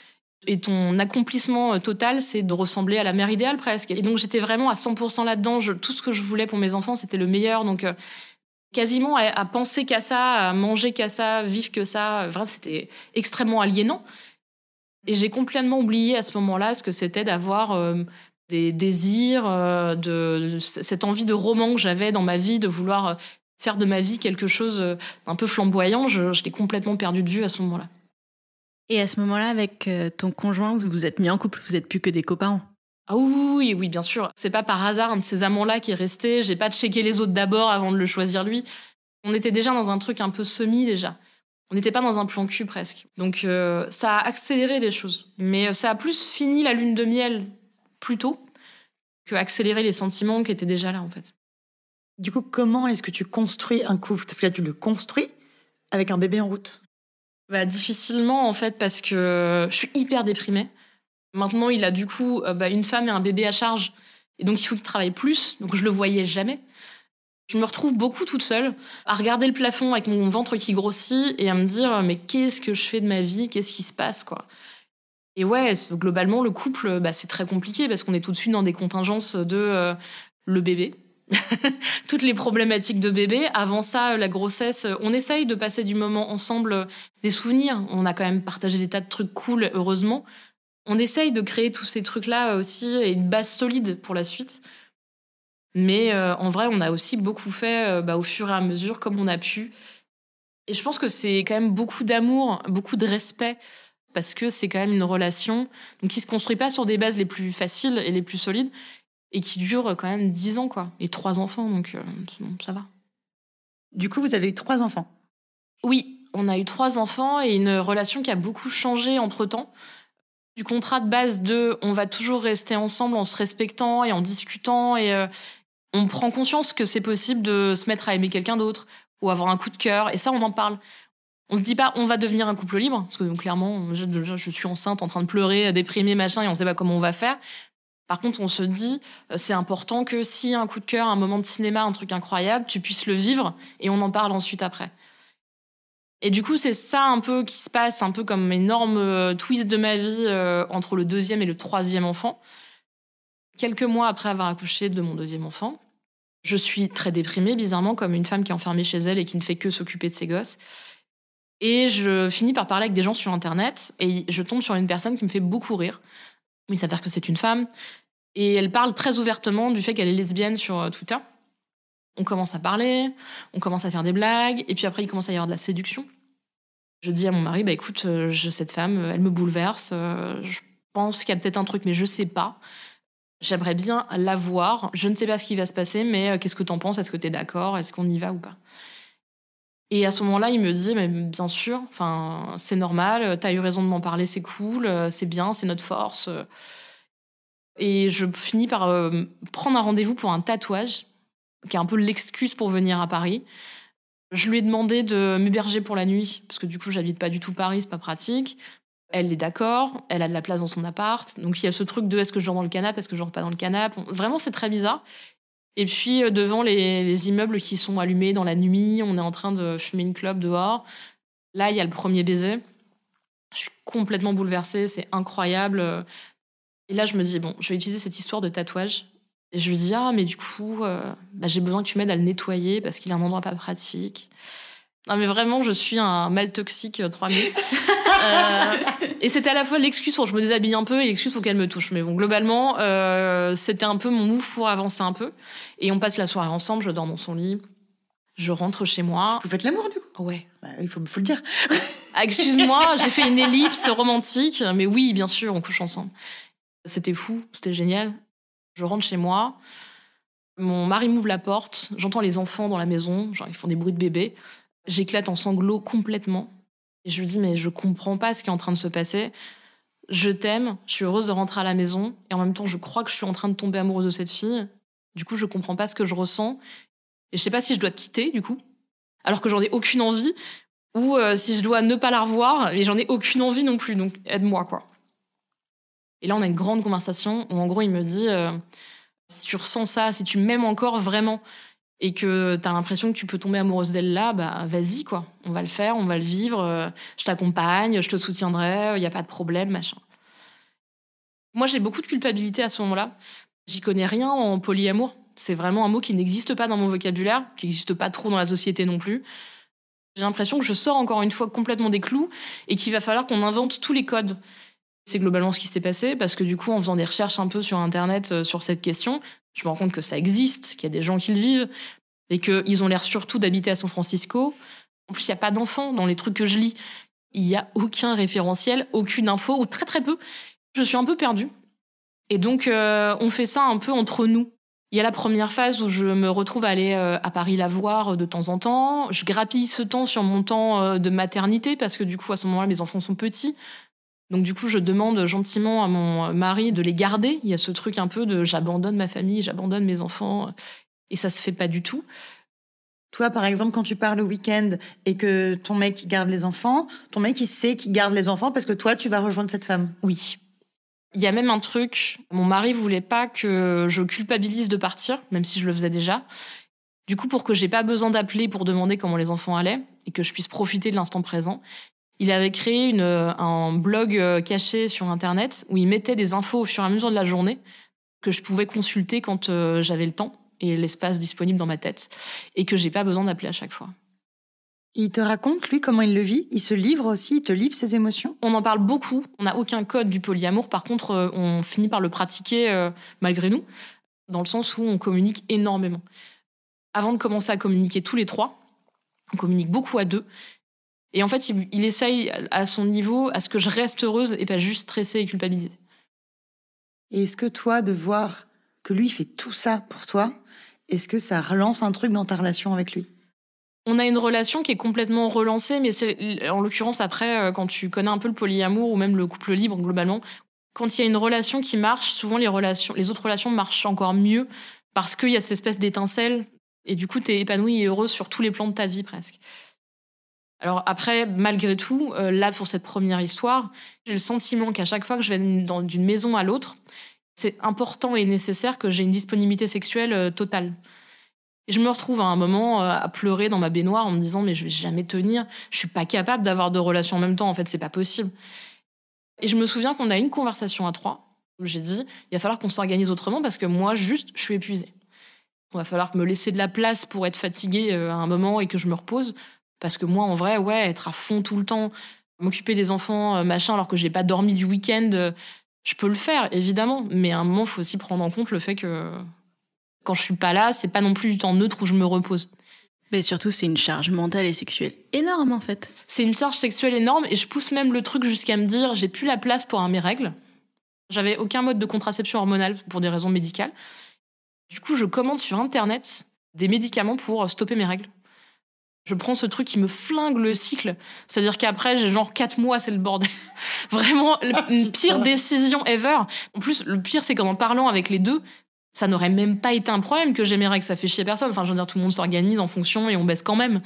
Speaker 5: Et ton accomplissement euh, total, c'est de ressembler à la mère idéale, presque. Et donc, j'étais vraiment à 100% là-dedans. tout ce que je voulais pour mes enfants, c'était le meilleur. Donc, euh, quasiment à, penser qu'à ça, à manger qu'à ça, vivre que ça, vraiment, c'était extrêmement aliénant. Et j'ai complètement oublié à ce moment-là ce que c'était d'avoir des désirs, euh, de, cette envie de roman que j'avais dans ma vie, de vouloir euh, faire de ma vie quelque chose euh, d'un peu flamboyant, je, l'ai complètement perdu de vue à ce moment-là.
Speaker 4: Et à ce moment-là, avec ton conjoint, vous vous êtes mis en couple, vous êtes plus que des copains
Speaker 5: ah oui, oui, bien sûr. C'est pas par hasard un de ces amants-là qui est resté. J'ai pas checké les autres d'abord avant de le choisir lui. On était déjà dans un truc un peu semi déjà. On n'était pas dans un plan cul presque. Donc ça a accéléré les choses. Mais ça a plus fini la lune de miel plus tôt que accélérer les sentiments qui étaient déjà là, en fait.
Speaker 1: Du coup, comment est-ce que tu construis un couple? Parce que là, tu le construis avec un bébé en route.
Speaker 5: Bah, difficilement, en fait, parce que je suis hyper déprimée. Maintenant, il a du coup euh, bah, une femme et un bébé à charge. Et donc, il faut qu'il travaille plus. Donc, je le voyais jamais. Je me retrouve beaucoup toute seule à regarder le plafond avec mon ventre qui grossit et à me dire mais qu'est-ce que je fais de ma vie? Qu'est-ce qui se passe quoi? Et ouais, globalement, le couple, bah, c'est très compliqué parce qu'on est tout de suite dans des contingences de euh, le bébé, toutes les problématiques de bébé. Avant ça, la grossesse, on essaye de passer du moment ensemble des souvenirs. On a quand même partagé des tas de trucs cool, heureusement. On essaye de créer tous ces trucs-là aussi et une base solide pour la suite. Mais euh, en vrai, on a aussi beaucoup fait euh, bah, au fur et à mesure, comme on a pu. Et je pense que c'est quand même beaucoup d'amour, beaucoup de respect parce que c'est quand même une relation donc, qui se construit pas sur des bases les plus faciles et les plus solides et qui dure quand même dix ans, quoi. Et trois enfants, donc euh, ça va.
Speaker 1: Du coup, vous avez eu trois enfants?
Speaker 5: Oui, on a eu trois enfants et une relation qui a beaucoup changé entre temps. Du contrat de base de on va toujours rester ensemble en se respectant et en discutant et euh, on prend conscience que c'est possible de se mettre à aimer quelqu'un d'autre ou avoir un coup de cœur et ça on en parle. On se dit pas on va devenir un couple libre parce que clairement je, je, suis enceinte en train de pleurer, déprimer machin et on sait pas comment on va faire. Par contre, on se dit euh, c'est important que si un coup de cœur, un moment de cinéma, un truc incroyable, tu puisses le vivre et on en parle ensuite après. Et du coup, c'est ça un peu qui se passe, un peu comme énorme euh, twist de ma vie euh, entre le deuxième et le troisième enfant. Quelques mois après avoir accouché de mon deuxième enfant, je suis très déprimée, bizarrement, comme une femme qui est enfermée chez elle et qui ne fait que s'occuper de ses gosses. Et je finis par parler avec des gens sur Internet et je tombe sur une personne qui me fait beaucoup rire. Il s'avère que c'est une femme. Et elle parle très ouvertement du fait qu'elle est lesbienne sur euh, Twitter. On commence à parler, on commence à faire des blagues, et puis après il commence à y avoir de la séduction. Je dis à mon mari, bah écoute, euh, je, cette femme, elle me bouleverse, euh, je pense qu'il y a peut-être un truc, mais je sais pas. J'aimerais bien la voir. Je ne sais pas ce qui va se passer, mais qu'est-ce que t'en penses? Est-ce que t'es d'accord? Est-ce qu'on y va ou pas? Et à ce moment-là, il me dit, mais bien sûr, enfin, c'est normal, t'as eu raison de m'en parler, c'est cool, c'est bien, c'est notre force. Et je finis par euh, prendre un rendez-vous pour un tatouage, qui est un peu l'excuse pour venir à Paris. Je lui ai demandé de m'héberger pour la nuit, parce que du coup, j'habite pas du tout Paris, c'est pas pratique. Elle est d'accord, elle a de la place dans son appart. Donc il y a ce truc de est-ce que je dors dans le canapé, est-ce que je dors pas dans le canapé? Vraiment, c'est très bizarre. Et puis euh, devant les, immeubles qui sont allumés dans la nuit, on est en train de fumer une clope dehors. Là, il y a le premier baiser. Je suis complètement bouleversée, c'est incroyable. Et là, je me dis, bon, je vais utiliser cette histoire de tatouage. Et je lui dis, ah, mais du coup, euh, bah, j'ai besoin que tu m'aides à le nettoyer parce qu'il a un endroit pas pratique. Non, mais vraiment, je suis un mal toxique 3000. Euh, euh, et c'était à la fois l'excuse pour que je me déshabille un peu et l'excuse pour qu'elle me touche. Mais bon, globalement, euh, c'était un peu mon move pour avancer un peu. Et on passe la soirée ensemble, je dors dans son lit. Je rentre chez moi.
Speaker 1: Vous faites l'amour, du coup?
Speaker 5: Ouais.
Speaker 1: Bah, il faut, faut le dire.
Speaker 5: Ah, excuse-moi, j'ai fait une ellipse romantique. Mais oui, bien sûr, on couche ensemble. C'était fou, c'était génial. Je rentre chez moi. Mon mari m'ouvre la porte. J'entends les enfants dans la maison. Genre, ils font des bruits de bébé. J'éclate en sanglots complètement. Et je lui dis, mais je comprends pas ce qui est en train de se passer. Je t'aime, je suis heureuse de rentrer à la maison. Et en même temps, je crois que je suis en train de tomber amoureuse de cette fille. Du coup, je comprends pas ce que je ressens. Et je sais pas si je dois te quitter, du coup. Alors que j'en ai aucune envie. Ou euh, si je dois ne pas la revoir. Et j'en ai aucune envie non plus. Donc, aide-moi, quoi. Et là, on a une grande conversation où, en gros, il me dit euh, si tu ressens ça, si tu m'aimes encore vraiment et que tu as l'impression que tu peux tomber amoureuse d'elle là, bah vas-y, quoi. On va le faire, on va le vivre. euh, je t'accompagne, je te soutiendrai, il n'y a pas de problème, machin. Moi, j'ai beaucoup de culpabilité à ce moment-là. J'y connais rien en polyamour. C'est vraiment un mot qui n'existe pas dans mon vocabulaire, qui n'existe pas trop dans la société non plus. J'ai l'impression que je sors encore une fois complètement des clous et qu'il va falloir qu'on invente tous les codes. C'est globalement ce qui s'est passé parce que du coup, en faisant des recherches un peu sur Internet euh, sur cette question, je me rends compte que ça existe, qu'il y a des gens qui le vivent et qu'ils ont l'air surtout d'habiter à San Francisco. En plus, il n'y a pas d'enfants dans les trucs que je lis. Il n'y a aucun référentiel, aucune info, ou très très peu. Je suis un peu perdue. Et donc, euh, on fait ça un peu entre nous. Il y a la première phase où je me retrouve à aller euh, à Paris la voir de temps en temps. Je grappille ce temps sur mon temps de maternité parce que du coup, à ce moment-là, mes enfants sont petits. Donc du coup, je demande gentiment à mon mari de les garder. Il y a ce truc un peu de j'abandonne ma famille, j'abandonne mes enfants. Et ça se fait pas du tout.
Speaker 1: Toi, par exemple, quand tu pars le week-end et que ton mec garde les enfants, ton mec, il sait qu'il garde les enfants parce que toi, tu vas rejoindre cette femme.
Speaker 5: Oui. Il y a même un truc, mon mari voulait pas que je culpabilise de partir, même si je le faisais déjà. Du coup, pour que j'ai pas besoin d'appeler pour demander comment les enfants allaient et que je puisse profiter de l'instant présent, il avait créé une, un blog euh, caché sur Internet où il mettait des infos au fur et à mesure de la journée que je pouvais consulter quand euh, j'avais le temps et l'espace disponible dans ma tête et que j'ai pas besoin d'appeler à chaque fois.
Speaker 1: Il te raconte, lui, comment il le vit. Il se livre aussi, il te livre ses émotions.
Speaker 5: On en parle beaucoup. On n'a aucun code du polyamour. Par contre, euh, on finit par le pratiquer euh, malgré nous, dans le sens où on communique énormément. Avant de commencer à communiquer tous les trois, on communique beaucoup à deux. Et en fait, il, il essaye à son niveau à ce que je reste heureuse et pas juste stressée et culpabilisée.
Speaker 1: Et est-ce que toi, de voir que lui fait tout ça pour toi, est-ce que ça relance un truc dans ta relation avec lui?
Speaker 5: On a une relation qui est complètement relancée, mais c'est en l'occurrence après, euh, quand tu connais un peu le polyamour ou même le couple libre globalement, quand il y a une relation qui marche, souvent les relations, les autres relations marchent encore mieux parce qu'il y a cette espèce d'étincelle et du coup tu es épanouie et heureuse sur tous les plans de ta vie presque. Alors après, malgré tout, euh, là pour cette première histoire, j'ai le sentiment qu'à chaque fois que je vais d'une maison à l'autre, c'est important et nécessaire que j'ai une disponibilité sexuelle euh, totale. Et je me retrouve à un moment euh, à pleurer dans ma baignoire en me disant mais je vais jamais tenir, je suis pas capable d'avoir deux relations en même temps, en fait c'est pas possible. Et je me souviens qu'on a une conversation à trois où j'ai dit il va falloir qu'on s'organise autrement parce que moi juste je suis épuisée. Il va falloir me laisser de la place pour être fatiguée à un moment et que je me repose parce que moi en vrai ouais être à fond tout le temps, m'occuper des enfants euh, machin alors que j'ai pas dormi du week-end, euh, je peux le faire évidemment, mais à un moment faut aussi prendre en compte le fait que quand je suis pas là, c'est pas non plus du temps neutre où je me repose.
Speaker 4: Mais surtout, c'est une charge mentale et sexuelle énorme en fait.
Speaker 5: C'est une charge sexuelle énorme et je pousse même le truc jusqu'à me dire j'ai plus la place pour un mes règles. J'avais aucun mode de contraception hormonale pour des raisons médicales. Du coup, je commande sur internet des médicaments pour stopper mes règles. Je prends ce truc qui me flingue le cycle. C'est-à-dire qu'après, j'ai genre 4 mois, c'est le bordel. Vraiment, le- une pire décision ever. En plus, le pire, c'est qu'en en parlant avec les deux, ça n'aurait même pas été un problème que j'ai mes règles, ça fait chier personne. Enfin, je veux dire, tout le monde s'organise en fonction et on baisse quand même.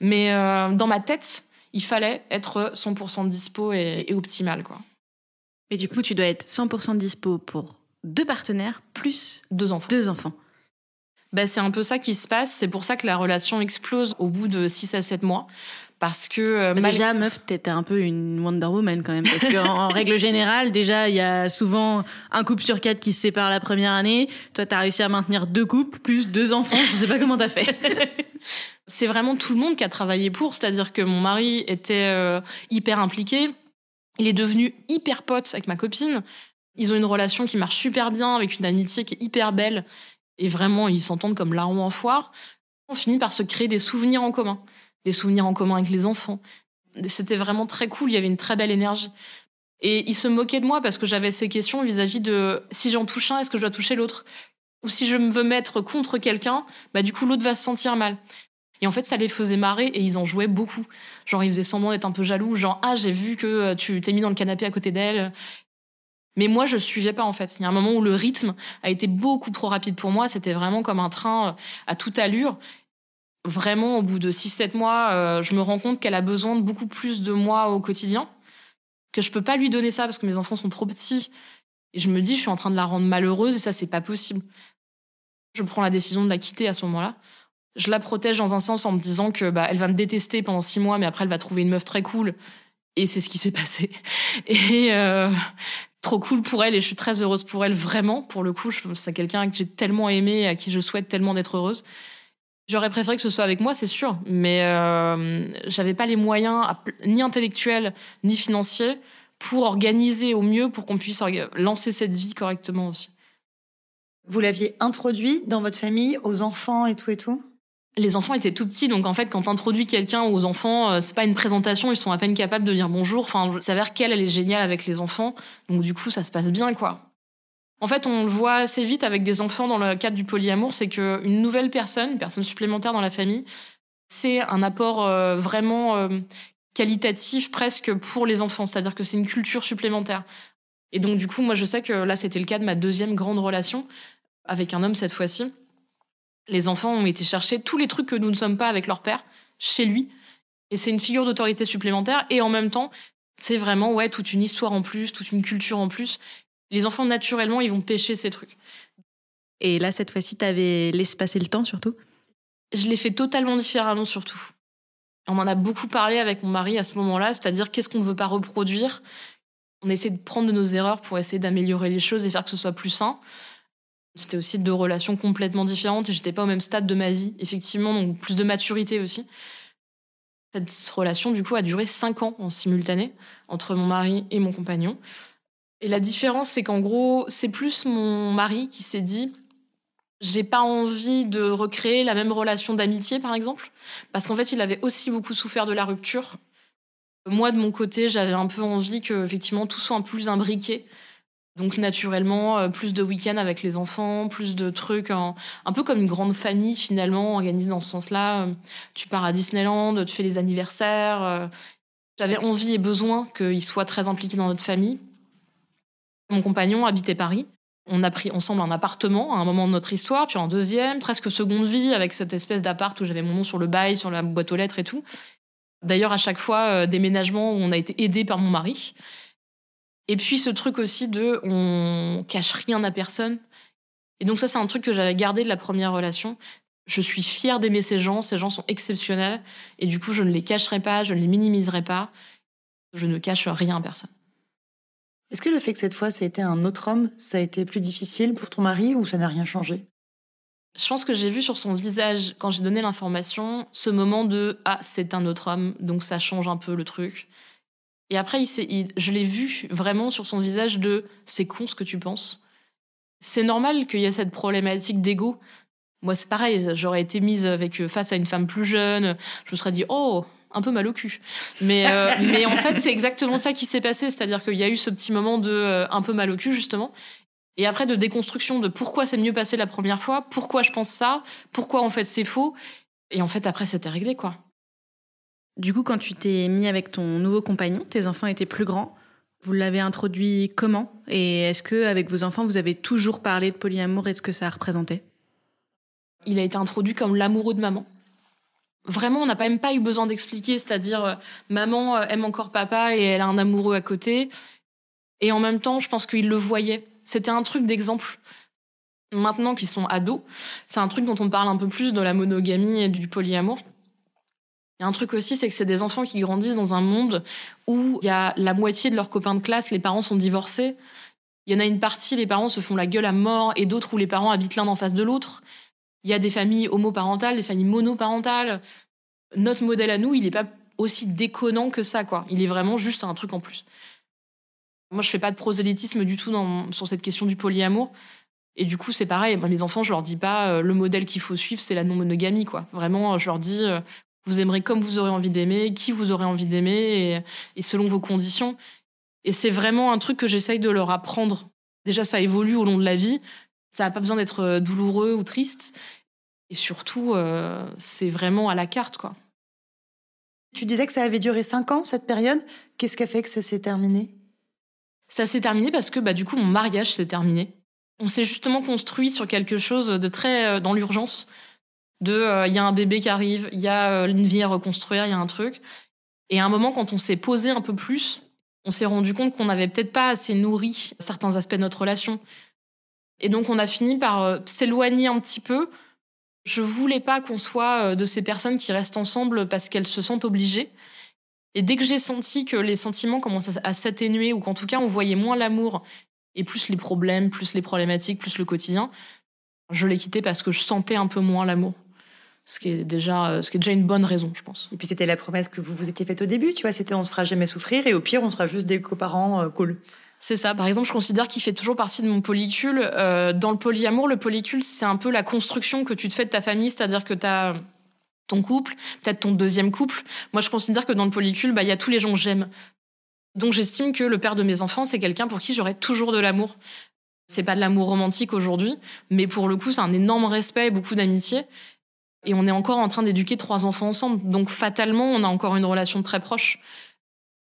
Speaker 5: Mais euh, dans ma tête, il fallait être 100% dispo et, et optimal, quoi.
Speaker 4: Mais du coup, tu dois être 100% dispo pour deux partenaires plus
Speaker 5: Deux enfants.
Speaker 4: deux enfants.
Speaker 5: Bah, c'est un peu ça qui se passe. C'est pour ça que la relation explose au bout de 6 à 7 mois. Parce que... euh,
Speaker 4: Mais
Speaker 5: mal-
Speaker 4: Déjà, meuf, t'étais un peu une Wonder Woman quand même. Parce qu'en en règle générale, déjà, il y a souvent un couple sur quatre qui se sépare la première année. Toi, t'as réussi à maintenir deux couples plus deux enfants. Je sais pas comment t'as fait.
Speaker 5: c'est vraiment tout le monde qui a travaillé pour. C'est-à-dire que mon mari était euh, hyper impliqué. Il est devenu hyper pote avec ma copine. Ils ont une relation qui marche super bien, avec une amitié qui est hyper belle. Et vraiment, ils s'entendent comme larron en foire. On finit par se créer des souvenirs en commun. Des souvenirs en commun avec les enfants. C'était vraiment très cool. Il y avait une très belle énergie. Et ils se moquaient de moi parce que j'avais ces questions vis-à-vis de si j'en touche un, est-ce que je dois toucher l'autre? Ou si je me veux mettre contre quelqu'un, bah du coup l'autre va se sentir mal. Et en fait, ça les faisait marrer et ils en jouaient beaucoup. Genre, ils faisaient semblant d'être un peu jaloux. Genre, ah, j'ai vu que euh, tu t'es mis dans le canapé à côté d'elle. Mais moi, je suivais pas, en fait. Il y a un moment où le rythme a été beaucoup trop rapide pour moi. C'était vraiment comme un train euh, à toute allure. Vraiment, au bout de 6-7 mois, euh, je me rends compte qu'elle a besoin de beaucoup plus de moi au quotidien. que je peux pas lui donner ça parce que mes enfants sont trop petits. Et je me dis, je suis en train de la rendre malheureuse et ça, c'est pas possible. Je prends la décision de la quitter à ce moment-là. Je la protège dans un sens en me disant que bah, elle va me détester pendant six mois, mais après elle va trouver une meuf très cool. Et c'est ce qui s'est passé. Et euh, trop cool pour elle et je suis très heureuse pour elle vraiment. Pour le coup, c'est quelqu'un que j'ai tellement aimé à qui je souhaite tellement d'être heureuse. J'aurais préféré que ce soit avec moi, c'est sûr, mais euh, j'avais pas les moyens ni intellectuels ni financiers pour organiser au mieux pour qu'on puisse lancer cette vie correctement aussi.
Speaker 1: Vous l'aviez introduit dans votre famille, aux enfants et tout et tout?
Speaker 5: Les enfants étaient tout petits, donc en fait, quand t'introduis quelqu'un aux enfants, euh, c'est pas une présentation, ils sont à peine capables de dire bonjour. Enfin, il s'avère qu'elle, elle est géniale avec les enfants, donc du coup, ça se passe bien, quoi. En fait, on le voit assez vite avec des enfants dans le cadre du polyamour, c'est qu'une nouvelle personne, une personne supplémentaire dans la famille, c'est un apport euh, vraiment euh, qualitatif presque pour les enfants, c'est-à-dire que c'est une culture supplémentaire. Et donc, du coup, moi, je sais que là, c'était le cas de ma deuxième grande relation avec un homme cette fois-ci les enfants ont été chercher tous les trucs que nous ne sommes pas avec leur père chez lui. Et c'est une figure d'autorité supplémentaire. Et en même temps, c'est vraiment ouais toute une histoire en plus, toute une culture en plus. Les enfants, naturellement, ils vont pêcher ces trucs.
Speaker 4: Et là, cette fois-ci, t'avais laissé passer le temps surtout?
Speaker 5: Je l'ai fait totalement différemment surtout. On en a beaucoup parlé avec mon mari à ce moment-là, c'est-à-dire qu'est-ce qu'on ne veut pas reproduire? On essaie de prendre de nos erreurs pour essayer d'améliorer les choses et faire que ce soit plus sain. C'était aussi deux relations complètement différentes et j'étais pas au même stade de ma vie, effectivement, donc plus de maturité aussi. Cette relation, du coup, a duré cinq ans en simultané entre mon mari et mon compagnon. Et la différence, c'est qu'en gros, c'est plus mon mari qui s'est dit j'ai pas envie de recréer la même relation d'amitié, par exemple, parce qu'en fait, il avait aussi beaucoup souffert de la rupture. Moi, de mon côté, j'avais un peu envie que, effectivement, tout soit un plus imbriqué donc naturellement, euh, plus de week-ends avec les enfants, plus de trucs, un, peu comme une grande famille finalement, organisée dans ce sens-là. Euh, tu pars à Disneyland, tu fais les anniversaires. Euh. J'avais envie et besoin qu'il soit très impliqué dans notre famille. Mon compagnon habitait Paris. On a pris ensemble un appartement à un moment de notre histoire, puis en deuxième, presque seconde vie, avec cette espèce d'appart où j'avais mon nom sur le bail, sur la boîte aux lettres et tout. D'ailleurs, à chaque fois, déménagement où on a été aidé par mon mari. Et puis ce truc aussi de on cache rien à personne. Et donc ça c'est un truc que j'avais gardé de la première relation. Je suis fière d'aimer ces gens, ces gens sont exceptionnels et du coup je ne les cacherai pas, je ne les minimiserai pas. Je ne cache rien à personne.
Speaker 1: Est-ce que le fait que cette fois ça a été un autre homme, ça a été plus difficile pour ton mari ou ça n'a rien changé?
Speaker 5: Je pense que j'ai vu sur son visage, quand j'ai donné l'information, ce moment de Ah, c'est un autre homme, donc ça change un peu le truc. Et après, il, je l'ai vu vraiment sur son visage de c'est con ce que tu penses. C'est normal qu'il y ait cette problématique d'ego. Moi, c'est pareil, j'aurais été mise avec, euh, face à une femme plus jeune, je me serais dit oh, un peu mal au cul. Mais, euh, mais en fait, c'est exactement ça qui s'est passé, c'est-à-dire qu'il y a eu ce petit moment de euh, un peu mal au cul, justement. Et après, de déconstruction de pourquoi c'est mieux passé la première fois, pourquoi je pense ça, pourquoi en fait c'est faux. Et en fait, après, c'était réglé, quoi.
Speaker 4: Du coup, quand tu t'es mis avec ton nouveau compagnon, tes enfants étaient plus grands. Vous l'avez introduit comment? Et est-ce que avec vos enfants, vous avez toujours parlé de polyamour et de ce que ça représentait?
Speaker 5: Il a été introduit comme l'amoureux de maman. Vraiment, on n'a même pas eu besoin d'expliquer, c'est-à-dire euh, maman euh, aime encore papa et elle a un amoureux à côté. Et en même temps, je pense qu'il le voyait. C'était un truc d'exemple. Maintenant qu'ils sont ados, c'est un truc dont on parle un peu plus de la monogamie et du polyamour. Il y a un truc aussi, c'est que c'est des enfants qui grandissent dans un monde où il y a la moitié de leurs copains de classe, les parents sont divorcés. Il y en a une partie, les parents se font la gueule à mort, et d'autres où les parents habitent l'un en face de l'autre. Il y a des familles homoparentales, des familles monoparentales. Notre modèle à nous, il n'est pas aussi déconnant que ça, quoi. Il est vraiment juste un truc en plus. Moi, je fais pas de prosélytisme du tout sur cette question du polyamour. Et du coup, c'est pareil. mes enfants, je leur dis pas euh, le modèle qu'il faut suivre, c'est la non-monogamie, quoi. Vraiment, je leur dis euh, vous aimerez comme vous aurez envie d'aimer, qui vous aurez envie d'aimer, et, selon vos conditions. Et c'est vraiment un truc que j'essaye de leur apprendre. Déjà, ça évolue au long de la vie. Ça n'a pas besoin d'être euh, douloureux ou triste. Et surtout, euh, c'est vraiment à la carte, quoi.
Speaker 1: Tu disais que ça avait duré cinq ans, cette période. Qu'est-ce qui a fait que ça s'est terminé?
Speaker 5: Ça s'est terminé parce que, bah, du coup, mon mariage s'est terminé. On s'est justement construit sur quelque chose de très euh, dans l'urgence de il euh, y a un bébé qui arrive, il y a euh, une vie à reconstruire, il y a un truc. Et à un moment, quand on s'est posé un peu plus, on s'est rendu compte qu'on n'avait peut-être pas assez nourri certains aspects de notre relation. Et donc on a fini par euh, s'éloigner un petit peu. Je voulais pas qu'on soit de ces personnes qui restent ensemble parce qu'elles se sentent obligées. Et dès que j'ai senti que les sentiments commençaient à s'atténuer ou qu'en tout cas on voyait moins l'amour et plus les problèmes, plus les problématiques, plus le quotidien, je l'ai quitté parce que je sentais un peu moins l'amour. Ce qui, est déjà, euh, ce qui est déjà une bonne raison, je pense.
Speaker 1: Et puis c'était la promesse que vous vous étiez faite au début, tu vois, c'était on se fera jamais souffrir et au pire on sera juste des coparents euh, cool.
Speaker 5: C'est ça. Par exemple, je considère qu'il fait toujours partie de mon polycule. Euh, dans le polyamour, le polycule, c'est un peu la construction que tu te fais de ta famille, c'est-à-dire que tu as ton couple, peut-être ton deuxième couple. Moi, je considère que dans le polycule, bah, il y a tous les gens que j'aime. Donc, j'estime que le père de mes enfants, c'est quelqu'un pour qui j'aurai toujours de l'amour. C'est pas de l'amour romantique aujourd'hui, mais pour le coup, c'est un énorme respect et beaucoup d'amitié. Et on est encore en train d'éduquer trois enfants ensemble. Donc, fatalement, on a encore une relation très proche.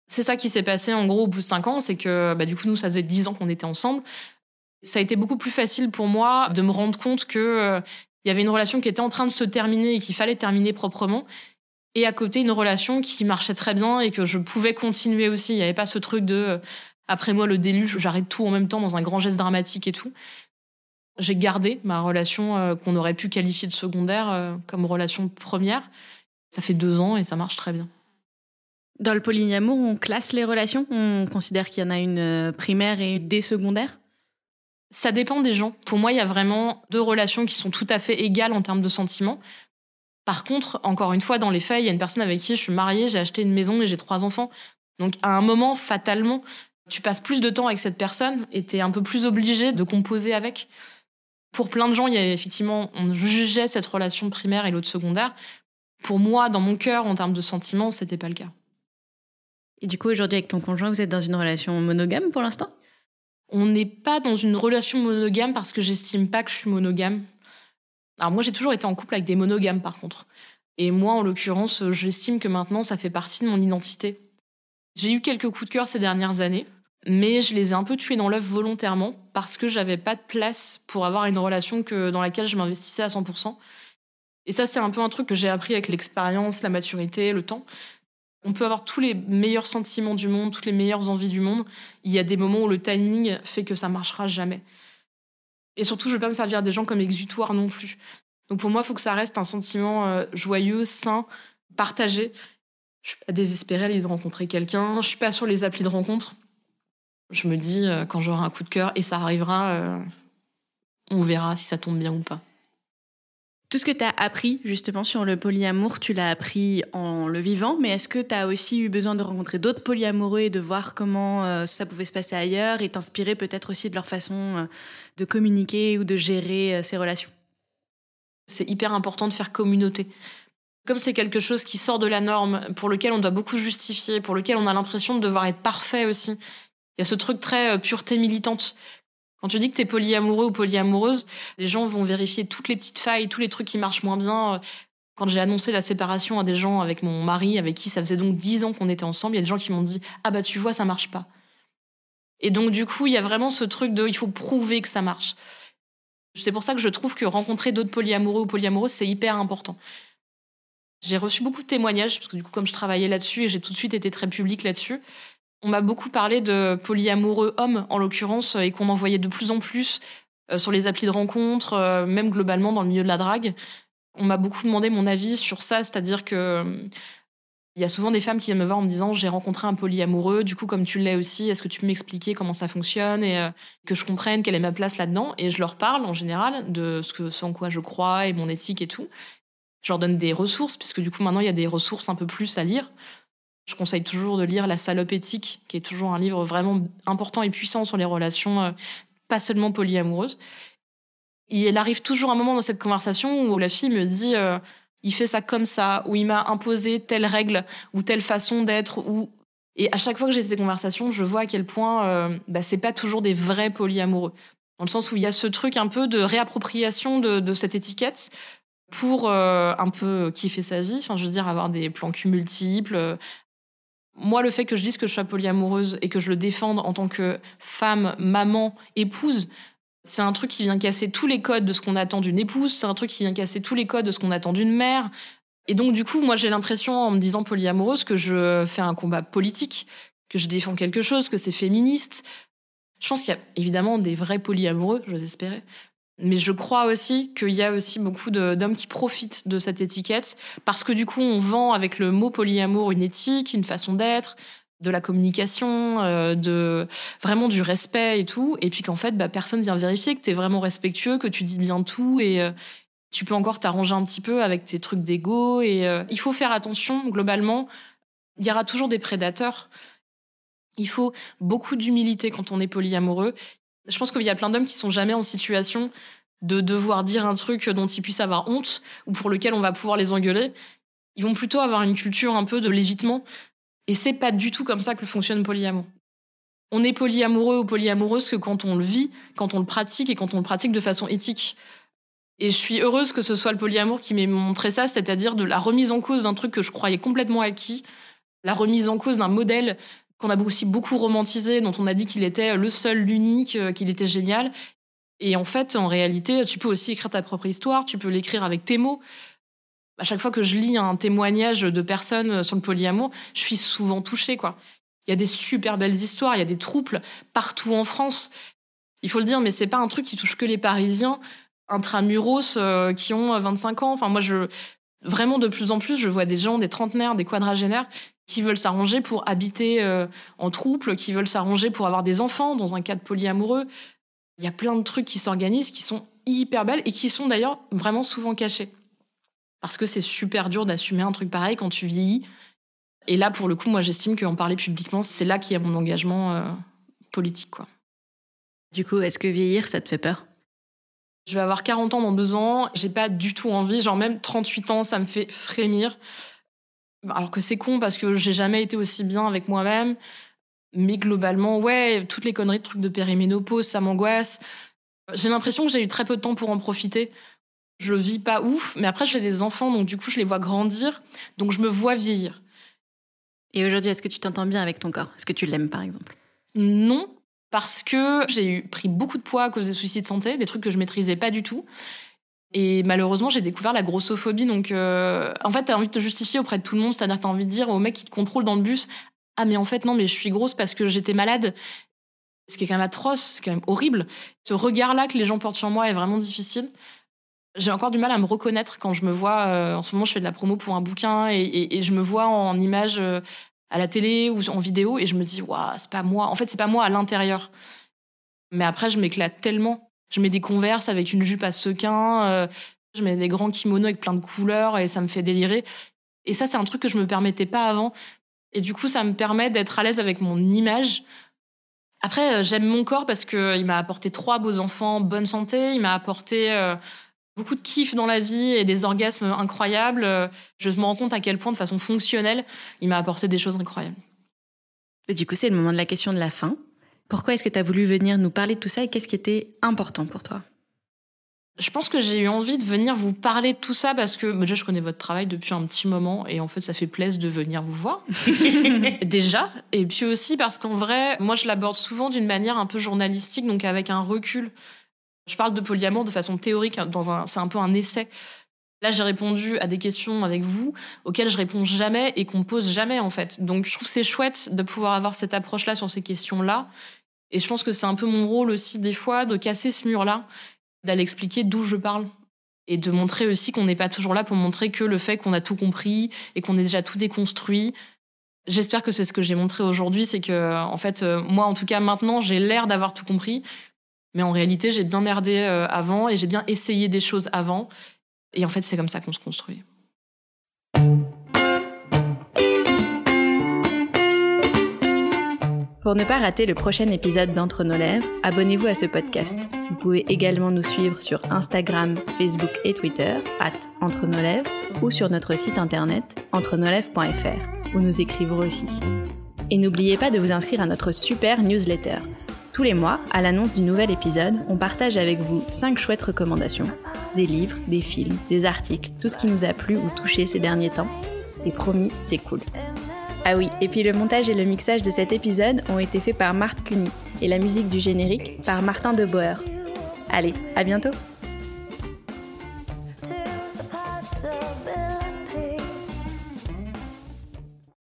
Speaker 5: C'est ça qui s'est passé en gros au bout de cinq ans, c'est que bah, du coup, nous, ça faisait dix ans qu'on était ensemble. Ça a été beaucoup plus facile pour moi de me rendre compte que euh, y avait une relation qui était en train de se terminer et qu'il fallait terminer proprement. Et à côté, une relation qui marchait très bien et que je pouvais continuer aussi. Il n'y avait pas ce truc de euh, après moi le déluge, j'arrête tout en même temps dans un grand geste dramatique et tout. J'ai gardé ma relation euh, qu'on aurait pu qualifier de secondaire euh, comme relation première. Ça fait deux ans et ça marche très bien.
Speaker 4: Dans le polyamour, on classe les relations? On considère qu'il y en a une primaire et des secondaires?
Speaker 5: Ça dépend des gens. Pour moi, il y a vraiment deux relations qui sont tout à fait égales en termes de sentiments. Par contre, encore une fois, dans les faits, il y a une personne avec qui je suis mariée, j'ai acheté une maison et j'ai trois enfants. Donc, à un moment, fatalement, tu passes plus de temps avec cette personne et tu es un peu plus obligé de composer avec. Pour plein de gens, il y a effectivement, on jugeait cette relation primaire et l'autre secondaire. Pour moi, dans mon cœur, en termes de sentiments, c'était pas le cas.
Speaker 4: Et du coup, aujourd'hui, avec ton conjoint, vous êtes dans une relation monogame pour l'instant?
Speaker 5: On n'est pas dans une relation monogame parce que j'estime pas que je suis monogame. Alors moi, j'ai toujours été en couple avec des monogames par contre. Et moi, en l'occurrence, j'estime que maintenant, ça fait partie de mon identité. J'ai eu quelques coups de cœur ces dernières années, mais je les ai un peu tués dans l'œuf volontairement parce que j'avais pas de place pour avoir une relation que, dans laquelle je m'investissais à 100%. Et ça, c'est un peu un truc que j'ai appris avec l'expérience, la maturité, le temps. On peut avoir tous les meilleurs sentiments du monde, toutes les meilleures envies du monde. Il y a des moments où le timing fait que ça marchera jamais. Et surtout, je ne veux pas me servir des gens comme exutoire non plus. Donc pour moi, il faut que ça reste un sentiment euh, joyeux, sain, partagé. Je suis pas désespérée à l'idée de rencontrer quelqu'un. Je suis pas sur les applis de rencontre. Je me dis, euh, quand j'aurai un coup de cœur, et ça arrivera, euh, on verra si ça tombe bien ou pas.
Speaker 4: Tout ce que tu as appris justement sur le polyamour, tu l'as appris en le vivant, mais est-ce que tu as aussi eu besoin de rencontrer d'autres polyamoureux et de voir comment euh, ça pouvait se passer ailleurs et t'inspirer peut-être aussi de leur façon euh, de communiquer ou de gérer euh, ces relations?
Speaker 5: C'est hyper important de faire communauté. Comme c'est quelque chose qui sort de la norme, pour lequel on doit beaucoup justifier, pour lequel on a l'impression de devoir être parfait aussi. Il y a ce truc très pureté militante quand tu dis que tu es polyamoureux ou polyamoureuse, les gens vont vérifier toutes les petites failles, tous les trucs qui marchent moins bien. Quand j'ai annoncé la séparation à des gens avec mon mari, avec qui ça faisait donc dix ans qu'on était ensemble, il y a des gens qui m'ont dit Ah bah tu vois, ça marche pas. Et donc du coup, il y a vraiment ce truc de il faut prouver que ça marche. C'est pour ça que je trouve que rencontrer d'autres polyamoureux ou polyamoureuses, c'est hyper important. J'ai reçu beaucoup de témoignages, parce que du coup, comme je travaillais là-dessus et j'ai tout de suite été très public là-dessus, on m'a beaucoup parlé de polyamoureux hommes, en l'occurrence, et qu'on en voyait de plus en plus euh, sur les applis de rencontres, euh, même globalement dans le milieu de la drague. On m'a beaucoup demandé mon avis sur ça, c'est-à-dire que il y a souvent des femmes qui viennent me voir en me disant j'ai rencontré un polyamoureux, du coup comme tu l'es aussi, est-ce que tu peux m'expliquer comment ça fonctionne et euh, que je comprenne quelle est ma place là-dedans? Et je leur parle en général de ce, que, ce en quoi je crois et mon éthique et tout. Je leur donne des ressources, puisque du coup maintenant il y a des ressources un peu plus à lire. Je conseille toujours de lire La salope éthique, qui est toujours un livre vraiment important et puissant sur les relations, euh, pas seulement polyamoureuses. Et il arrive toujours un moment dans cette conversation où la fille me dit euh, il fait ça comme ça, ou il m'a imposé telle règle, ou telle façon d'être, ou et à chaque fois que j'ai ces conversations, je vois à quel point euh, bah, c'est pas toujours des vrais polyamoureux. Dans le sens où il y a ce truc un peu de réappropriation de, cette étiquette pour un peu kiffer sa vie. Enfin, je veux dire, avoir des plans multiples, moi, le fait que je dise que je suis polyamoureuse et que je le défende en tant que femme, maman, épouse, c'est un truc qui vient casser tous les codes de ce qu'on attend d'une épouse, c'est un truc qui vient casser tous les codes de ce qu'on attend d'une mère. Et donc, du coup, moi, j'ai l'impression, en me disant polyamoureuse, que je fais un combat politique, que je défends quelque chose, que c'est féministe. Je pense qu'il y a évidemment des vrais polyamoureux, j'ose espérer. Mais je crois aussi qu'il y a aussi beaucoup d'hommes qui profitent de cette étiquette parce que du coup, on vend avec le mot polyamour une éthique, une façon d'être, de la communication, euh, de vraiment du respect et tout. Et puis qu'en fait, bah, personne vient vérifier que tu es vraiment respectueux, que tu dis bien tout et euh, tu peux encore t'arranger un petit peu avec tes trucs d'ego. Et euh, il faut faire attention globalement. Il y aura toujours des prédateurs. Il faut beaucoup d'humilité quand on est polyamoureux. Je pense qu'il y a plein d'hommes qui sont jamais en situation de devoir dire un truc dont ils puissent avoir honte ou pour lequel on va pouvoir les engueuler. Ils vont plutôt avoir une culture un peu de l'évitement. Et c'est pas du tout comme ça que fonctionne le polyamour. On est polyamoureux ou polyamoureuse que quand on le vit, quand on le pratique et quand on le pratique de façon éthique. Et je suis heureuse que ce soit le polyamour qui m'ait montré ça, c'est-à-dire de la remise en cause d'un truc que je croyais complètement acquis, la remise en cause d'un modèle qu'on a aussi beaucoup romantisé, dont on a dit qu'il était le seul, l'unique, euh, qu'il était génial. Et en fait, en réalité, tu peux aussi écrire ta propre histoire, tu peux l'écrire avec tes mots. À chaque fois que je lis un témoignage de personnes sur le polyamour, je suis souvent touchée, quoi. Il y a des super belles histoires, il y a des troubles partout en France. Il faut le dire, mais c'est pas un truc qui touche que les Parisiens intramuros euh, qui ont 25 ans. Enfin, moi, je vraiment de plus en plus, je vois des gens, des trentenaires, des quadragénaires qui veulent s'arranger pour habiter euh, en troupe, qui veulent s'arranger pour avoir des enfants dans un cadre polyamoureux. Il y a plein de trucs qui s'organisent, qui sont hyper belles et qui sont d'ailleurs vraiment souvent cachés. Parce que c'est super dur d'assumer un truc pareil quand tu vieillis. Et là, pour le coup, moi, j'estime qu'en parler publiquement, c'est là qu'il y a mon engagement euh, politique. Quoi.
Speaker 4: Du coup, est-ce que vieillir, ça te fait peur?
Speaker 5: Je vais avoir 40 ans dans deux ans. J'ai pas du tout envie. Genre, même 38 ans, ça me fait frémir. Alors que c'est con parce que j'ai jamais été aussi bien avec moi-même. Mais globalement, ouais, toutes les conneries de trucs de périménopause, ça m'angoisse. J'ai l'impression que j'ai eu très peu de temps pour en profiter. Je vis pas ouf, mais après j'ai des enfants, donc du coup je les vois grandir, donc je me vois vieillir.
Speaker 4: Et aujourd'hui, est-ce que tu t'entends bien avec ton corps? Est-ce que tu l'aimes par exemple?
Speaker 5: Non, parce que j'ai pris beaucoup de poids à cause des soucis de santé, des trucs que je maîtrisais pas du tout. Et malheureusement, j'ai découvert la grossophobie. Donc, euh, en fait, t'as envie de te justifier auprès de tout le monde. C'est-à-dire que t'as envie de dire au mec qui te contrôle dans le bus Ah, mais en fait, non, mais je suis grosse parce que j'étais malade. Ce qui est quand même atroce, c'est quand même horrible. Ce regard-là que les gens portent sur moi est vraiment difficile. J'ai encore du mal à me reconnaître quand je me vois. Euh, en ce moment, je fais de la promo pour un bouquin et, et, je me vois en image euh, à la télé ou en vidéo et je me dis, waouh, c'est pas moi. En fait, c'est pas moi à l'intérieur. Mais après, je m'éclate tellement je mets des converses avec une jupe à sequins, euh, je mets des grands kimonos avec plein de couleurs et ça me fait délirer. Et ça, c'est un truc que je me permettais pas avant. Et du coup, ça me permet d'être à l'aise avec mon image. Après, euh, j'aime mon corps parce qu'il m'a apporté trois beaux enfants, bonne santé. Il m'a apporté euh, beaucoup de kiff dans la vie et des orgasmes incroyables. Je me rends compte à quel point, de façon fonctionnelle, il m'a apporté des choses incroyables.
Speaker 4: Et du coup, c'est le moment de la question de la fin. Pourquoi est-ce que tu as voulu venir nous parler de tout ça et qu'est-ce qui était important pour toi?
Speaker 5: Je pense que j'ai eu envie de venir vous parler de tout ça parce que déjà je connais votre travail depuis un petit moment et en fait ça fait plaisir de venir vous voir déjà et puis aussi parce qu'en vrai moi je l'aborde souvent d'une manière un peu journalistique donc avec un recul. Je parle de polyamour de façon théorique dans un c'est un peu un essai. Là, j'ai répondu à des questions avec vous auxquelles je réponds jamais et qu'on pose jamais en fait. Donc, je trouve c'est chouette de pouvoir avoir cette approche-là sur ces questions-là. Et je pense que c'est un peu mon rôle aussi des fois de casser ce mur-là, d'aller expliquer d'où je parle et de montrer aussi qu'on n'est pas toujours là pour montrer que le fait qu'on a tout compris et qu'on est déjà tout déconstruit. J'espère que c'est ce que j'ai montré aujourd'hui, c'est que en fait, euh, moi en tout cas maintenant, j'ai l'air d'avoir tout compris, mais en réalité, j'ai bien merdé euh, avant et j'ai bien essayé des choses avant et en fait, c'est comme ça qu'on se construit.
Speaker 4: Pour ne pas rater le prochain épisode d'Entre nos lèvres, abonnez-vous à ce podcast. Vous pouvez également nous suivre sur Instagram, Facebook et Twitter, at Entre nos lèvres, ou sur notre site internet entrenoslèvres.fr, où nous écrivons aussi. Et n'oubliez pas de vous inscrire à notre super newsletter. Tous les mois, à l'annonce du nouvel épisode, on partage avec vous 5 chouettes recommandations des livres, des films, des articles, tout ce qui nous a plu ou touché ces derniers temps. Et promis, c'est cool. Ah oui, et puis le montage et le mixage de cet épisode ont été faits par Marthe Cuny et la musique du générique par Martin de Boer. Allez, à bientôt